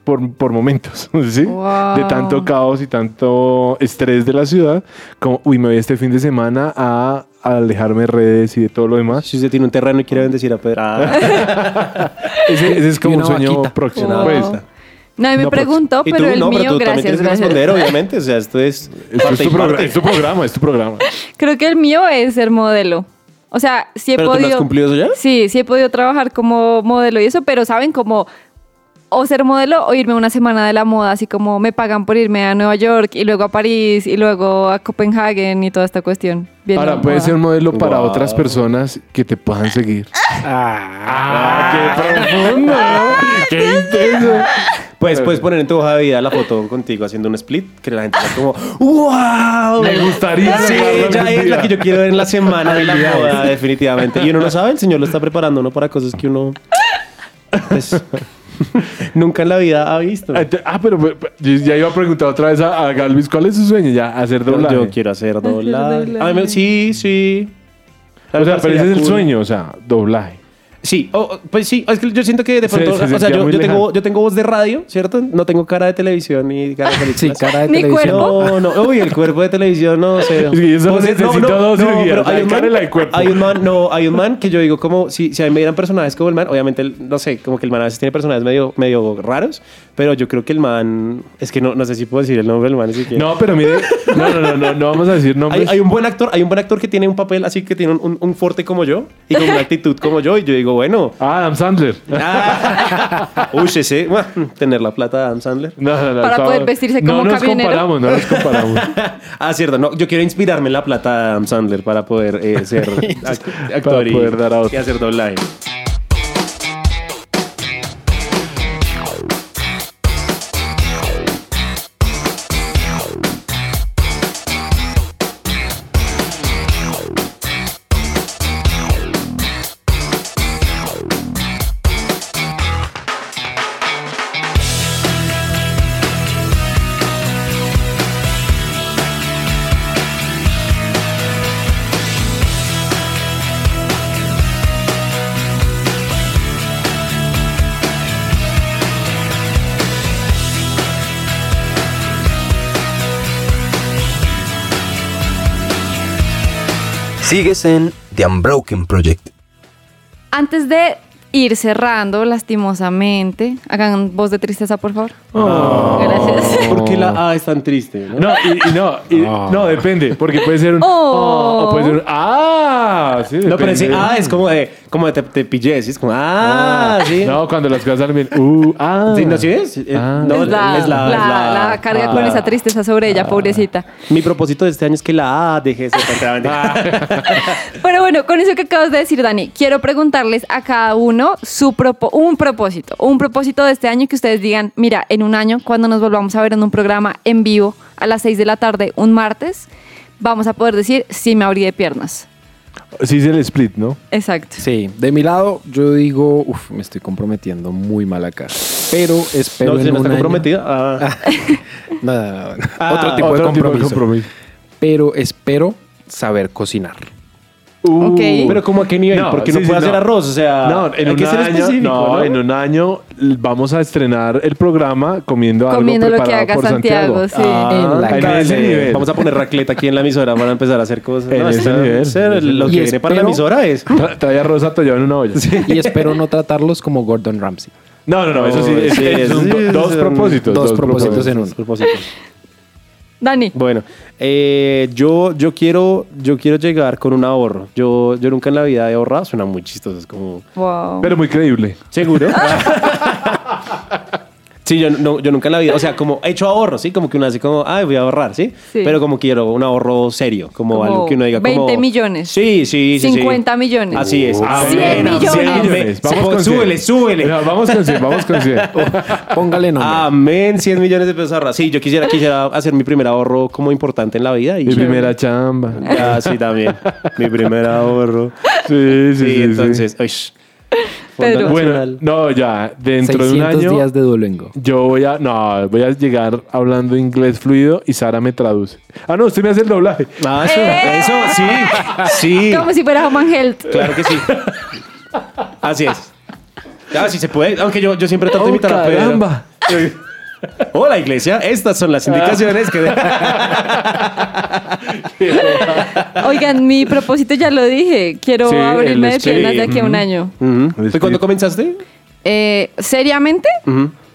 por, por momentos, ¿sí? Wow. De tanto caos y tanto estrés de la ciudad. Como, uy, me voy este fin de semana a, a alejarme de redes y de todo lo demás. Si usted tiene un terreno y quiere bendecir a Pedro. Ah. Ese, ese es como Y un una sueño vaquita. próximo. Wow. Pues, Nadie me No, pero- preguntó, Y pero tú, el no, pero mío, tú también gracias, tienes que gracias. responder, obviamente. O sea, esto es. esto parte es, y tu programa, parte. es tu programa, es tu programa. Creo que el mío es ser modelo. O sea, sí he ¿Pero tú no podido. has cumplido eso ya? Sí, sí he podido trabajar como modelo y eso, pero saben como o ser modelo o irme una semana de la moda, así como me pagan por irme a Nueva York y luego a París y luego a Copenhagen y toda esta cuestión. Viendo Ahora, puede moda. ser un modelo para Wow. otras personas que te puedan seguir. Ah, qué profundo, ¿no? Qué intenso. Pues puedes poner en tu hoja de vida la foto contigo haciendo un split, que la gente está como, ¡Wow! Me gustaría Sí, ya es la que yo quiero ver en la semana de la moda, definitivamente. Y uno no sabe, el señor lo está preparando, ¿no? Para cosas que uno. pues, nunca en la vida ha visto. Ah, Ah, pero, pero, yo ya iba a preguntar otra vez a, a Galvis, ¿cuál es su sueño? Ya, hacer doblaje. yo quiero hacer doblaje. doblaje. A mí me- sí, sí. O sea, pero ese es el cool. sueño, o sea, doblaje. Sí, pues sí, es que yo siento que de pronto, se o sea, yo, tengo, yo tengo voz de radio, ¿cierto? No tengo cara de televisión ni cara de Sí, películas. cara de Ni televisión. cuerpo. No, no, uy, el cuerpo de televisión, no sé. Es que yo solo Entonces, necesito dos cirugías, pero hay un man, y la de cuerpo. hay un man, no, hay un man que yo digo como, si, si a mí me dieran personajes como el man, obviamente, no sé, como que el man a veces tiene personajes medio, medio raros, pero yo creo que el man, es que no, no sé si puedo decir el nombre del man, así que... No, pero mire, no, no, no, no, no vamos a decir Hay, nombres. hay un buen actor, hay un buen actor que tiene un papel así que tiene un, un, un fuerte como yo y con una actitud como yo y yo digo, bueno, Ah, Adam Sandler. Ah. Uy, ese, bueno, tener la plata de Adam Sandler. No, no, no, Para estaba- poder vestirse como No nos camionero. comparamos, no nos comparamos. Ah, cierto, no, yo quiero inspirarme en la plata de Adam Sandler para poder eh, ser act- actor Para y, poder dar a otro. y hacer doblaje. Sigues en The Unbroken Project. Antes de ir cerrando, lastimosamente, hagan voz de tristeza, por favor. Gracias. Porque la A es tan triste, ¿no? No, y, y no, y- no, depende, porque puede ser un. Oh. o puede ser un. ¡Ah! Sí, No, pero ese depende. A es como de, como de te, te pillé, ¿sí? Es como, ah, sí. No, cuando las cosas salen bien. ¡Uh! ¡Ah! Sí, ¿No sí es? Ah. No, es la, es la, la- es la- la carga ah. con esa tristeza sobre ella, pobrecita. Mi propósito de este año es que la A deje de ser tan. Pero bueno, con eso que acabas de decir, Dani, quiero preguntarles a cada uno su propo- un propósito, un propósito de este año que ustedes digan, mira, en un año, cuando nos volvamos a ver en un programa en vivo a las 6 de la tarde, un martes, vamos a poder decir, sí me abrí de piernas. Sí, es el split, ¿no? Exacto. Sí, de mi lado yo digo, uff, me estoy comprometiendo muy mal acá. Pero espero No, en se me un está año- comprometido. Ah. No, no, no, no. Ah, otro tipo de Otro compromiso. compromiso. Pero espero saber cocinar. Ok. Pero como a qué nivel? No, Porque sí, no sí, puede hacer no. arroz, o sea, No, en hay un que ser año, específico, no, ¿no? en un año vamos a estrenar el programa comiendo, Comiendo algo lo que preparado haga por Santiago, sí. En la en ese nivel. Vamos a poner racleta aquí en la emisora para empezar a hacer cosas. En ese nivel. ser- Lo Y que viene para la espero- emisora es... Tra- Trae arroz atollado en una olla. Y espero no tratarlos como Gordon Ramsay. No, no, no, eso sí, No, es, sí, es un- sí, dos sí, propósitos. dos propósitos en uno. Propósitos. Dani, Bueno, eh, yo, yo, quiero, yo quiero llegar con un ahorro. Yo, yo nunca en la vida he ahorrado. Suena muy chistoso. Es como... wow. Pero muy creíble. ¿Seguro? Sí, yo, no, yo nunca en la vida, o sea, como he hecho ahorro, ¿sí? Como que uno hace como, ay, voy a ahorrar, ¿sí? Sí. Pero como quiero un ahorro serio, como, Como algo que uno diga como... 20 millones. Sí, sí, sí. sí. 50 millones. Así es. Ah, Cien Amén, millones. amén. millones. Vamos Sí, con súbele, cien. súbele. No, vamos con 100, vamos con 100. Póngale nombre. Amén, 100 millones de pesos ahorrados. Sí, yo quisiera, quisiera hacer mi primer ahorro como importante en la vida. Y Mi primera chamba. Ya, sí, también. mi primer ahorro. Sí, sí, Sí, sí. sí. entonces... uy, Fondo Pedro. Bueno, no, ya, dentro de un 600 año, días de Duolingo. yo voy a, no, voy a llegar hablando inglés fluido y Sara me traduce. Ah, no, usted me hace el doblaje. Ah, eso, ¡Eh! eso, sí, sí. Como si fuera Human Health. Claro que sí. Así es. Ah, sí se puede. Aunque yo, yo siempre trato de Oh, imitar a Pedro. Hola, iglesia. Estas son las indicaciones que... Oigan, mi propósito ya lo dije. Quiero Sí, abrirme el de piernas de aquí a un año. Ujú. ¿Fue cuándo comenzaste? Eh, seriamente,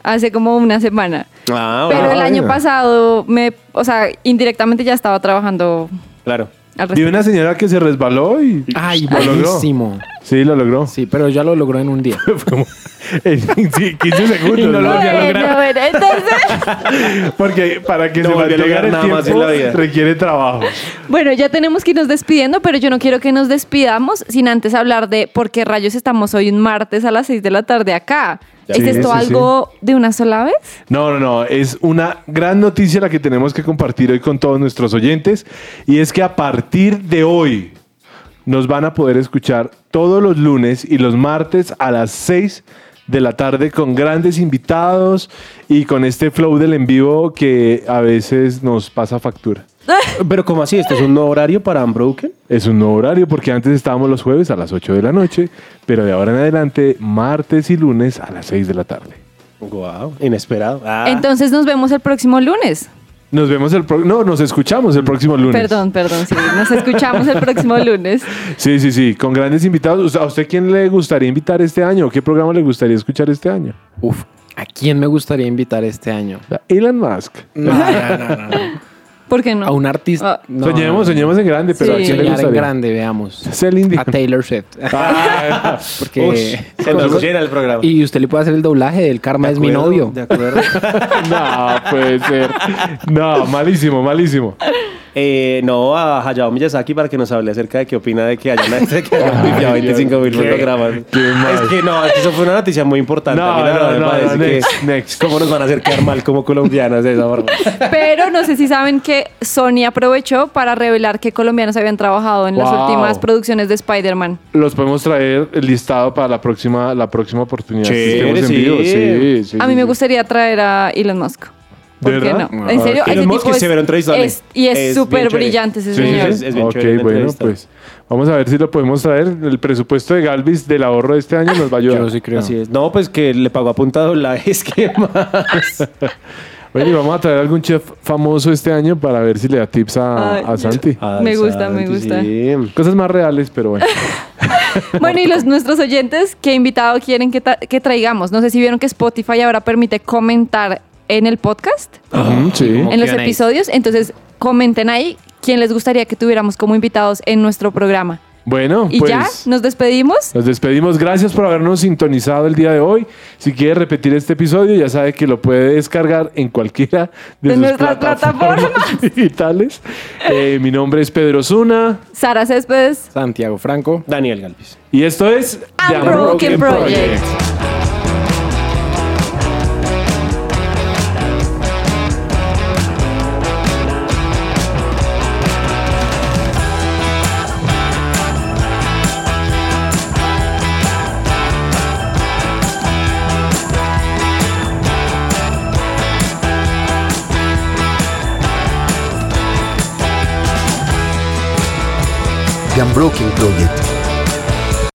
hace como una semana. Ah, Pero el año pasado, me, o sea, indirectamente ya estaba trabajando Claro. al Vi respecto. una señora que se resbaló y Ay, lo logró. buenísimo. Sí, lo logró. Sí, pero ya lo logró en un día. En sí, 15 segundos. Y no lo a Bueno, lograr. bueno, entonces, Porque para que No se mantenga el nada más en tiempo la vida. requiere trabajo. bueno, ya tenemos que irnos despidiendo, pero yo no quiero que nos despidamos sin antes hablar de por qué rayos estamos hoy un martes a las 6 de la tarde acá. ¿Es Sí, esto sí, algo de una sola vez? No, no, no. Es una gran noticia la que tenemos que compartir hoy con todos nuestros oyentes. Y es que a partir de hoy nos van a poder escuchar todos los lunes y los martes a las 6 de la tarde con grandes invitados y con este flow del en vivo que a veces nos pasa factura. Pero ¿cómo así? ¿Esto es un nuevo horario para Unbroken? Es un nuevo horario porque antes estábamos los jueves a las 8 de la noche, pero de ahora en adelante martes y lunes a las 6 de la tarde. Wow, inesperado. Ah. Entonces nos vemos el próximo lunes. Nos vemos el pro- no, nos escuchamos el próximo lunes. Perdón, perdón, sí, nos escuchamos el próximo lunes. Sí, sí, sí, con grandes invitados. ¿A usted quién le gustaría invitar este año? ¿Qué programa le gustaría escuchar este año? Uf, ¿a quién me gustaría invitar este año? Elon Musk. No, no, no, no, no. ¿Por qué no? A un artista. Ah. no, soñemos, no, no. soñemos en grande, pero Sí. ¿a quién le Soñar en gustaría? grande, veamos. Celine Dion. A Taylor Swift. Ah, Porque. Uy, se nos llena el programa. y usted le puede hacer el doblaje del Karma es mi acuerdo, novio. De acuerdo. no, puede ser. No, malísimo, malísimo. Eh, no, a Hayao Miyazaki para que nos hable acerca de qué opina de que hayan, de pifiado 25 mil qué- fotogramas. Es que no, es que eso fue una noticia muy importante. No, A mí la no, verdad me no, parece no, que- next, next. ¿Cómo nos van a hacer quedar mal como colombianos de esa forma? Pero no sé si saben que Sony aprovechó para revelar que colombianos habían trabajado en las Wow. últimas producciones de Spider-Man. Los podemos traer el listado para la próxima, la próxima oportunidad. que estemos en sí. vivo. Sí, sí, A mí sí, me sí. gustaría traer a Elon Musk. ¿Por ¿De qué verdad? no? Ah, En serio, Elon Musk es entrevistable. es- y Es súper brillante ese Sí, sí, señor. sí. Es- es bien ok, bueno, pues vamos a ver si lo podemos traer. El presupuesto de Galvis del ahorro de este año nos va a ayudar. Yo sí creo. Así es. No, pues que le pagó a punta doblaje, es que más. Bueno, y vamos a traer algún chef famoso este año para ver si le da tips a, Ay, a Santi. Ay, Me gusta, me gusta. sí. Cosas más reales, pero bueno. Bueno, y los nuestros oyentes, ¿qué invitado quieren que, traigamos? No sé si vieron que Spotify ahora permite comentar en el podcast, sí. como- en los episodios. Entonces, comenten ahí quién les gustaría que tuviéramos como invitados en nuestro programa. Bueno, Y pues ya, nos despedimos. nos despedimos. Gracias por habernos sintonizado el día de hoy. Si quiere repetir este episodio, ya sabe que lo puede descargar en cualquiera de, De sus nuestras plataformas digitales. Eh, mi nombre es Pedro Zuna Sara Céspedes. Santiago Franco. Daniel Galvis. y esto es The Unbroken Project. Unbroken Project.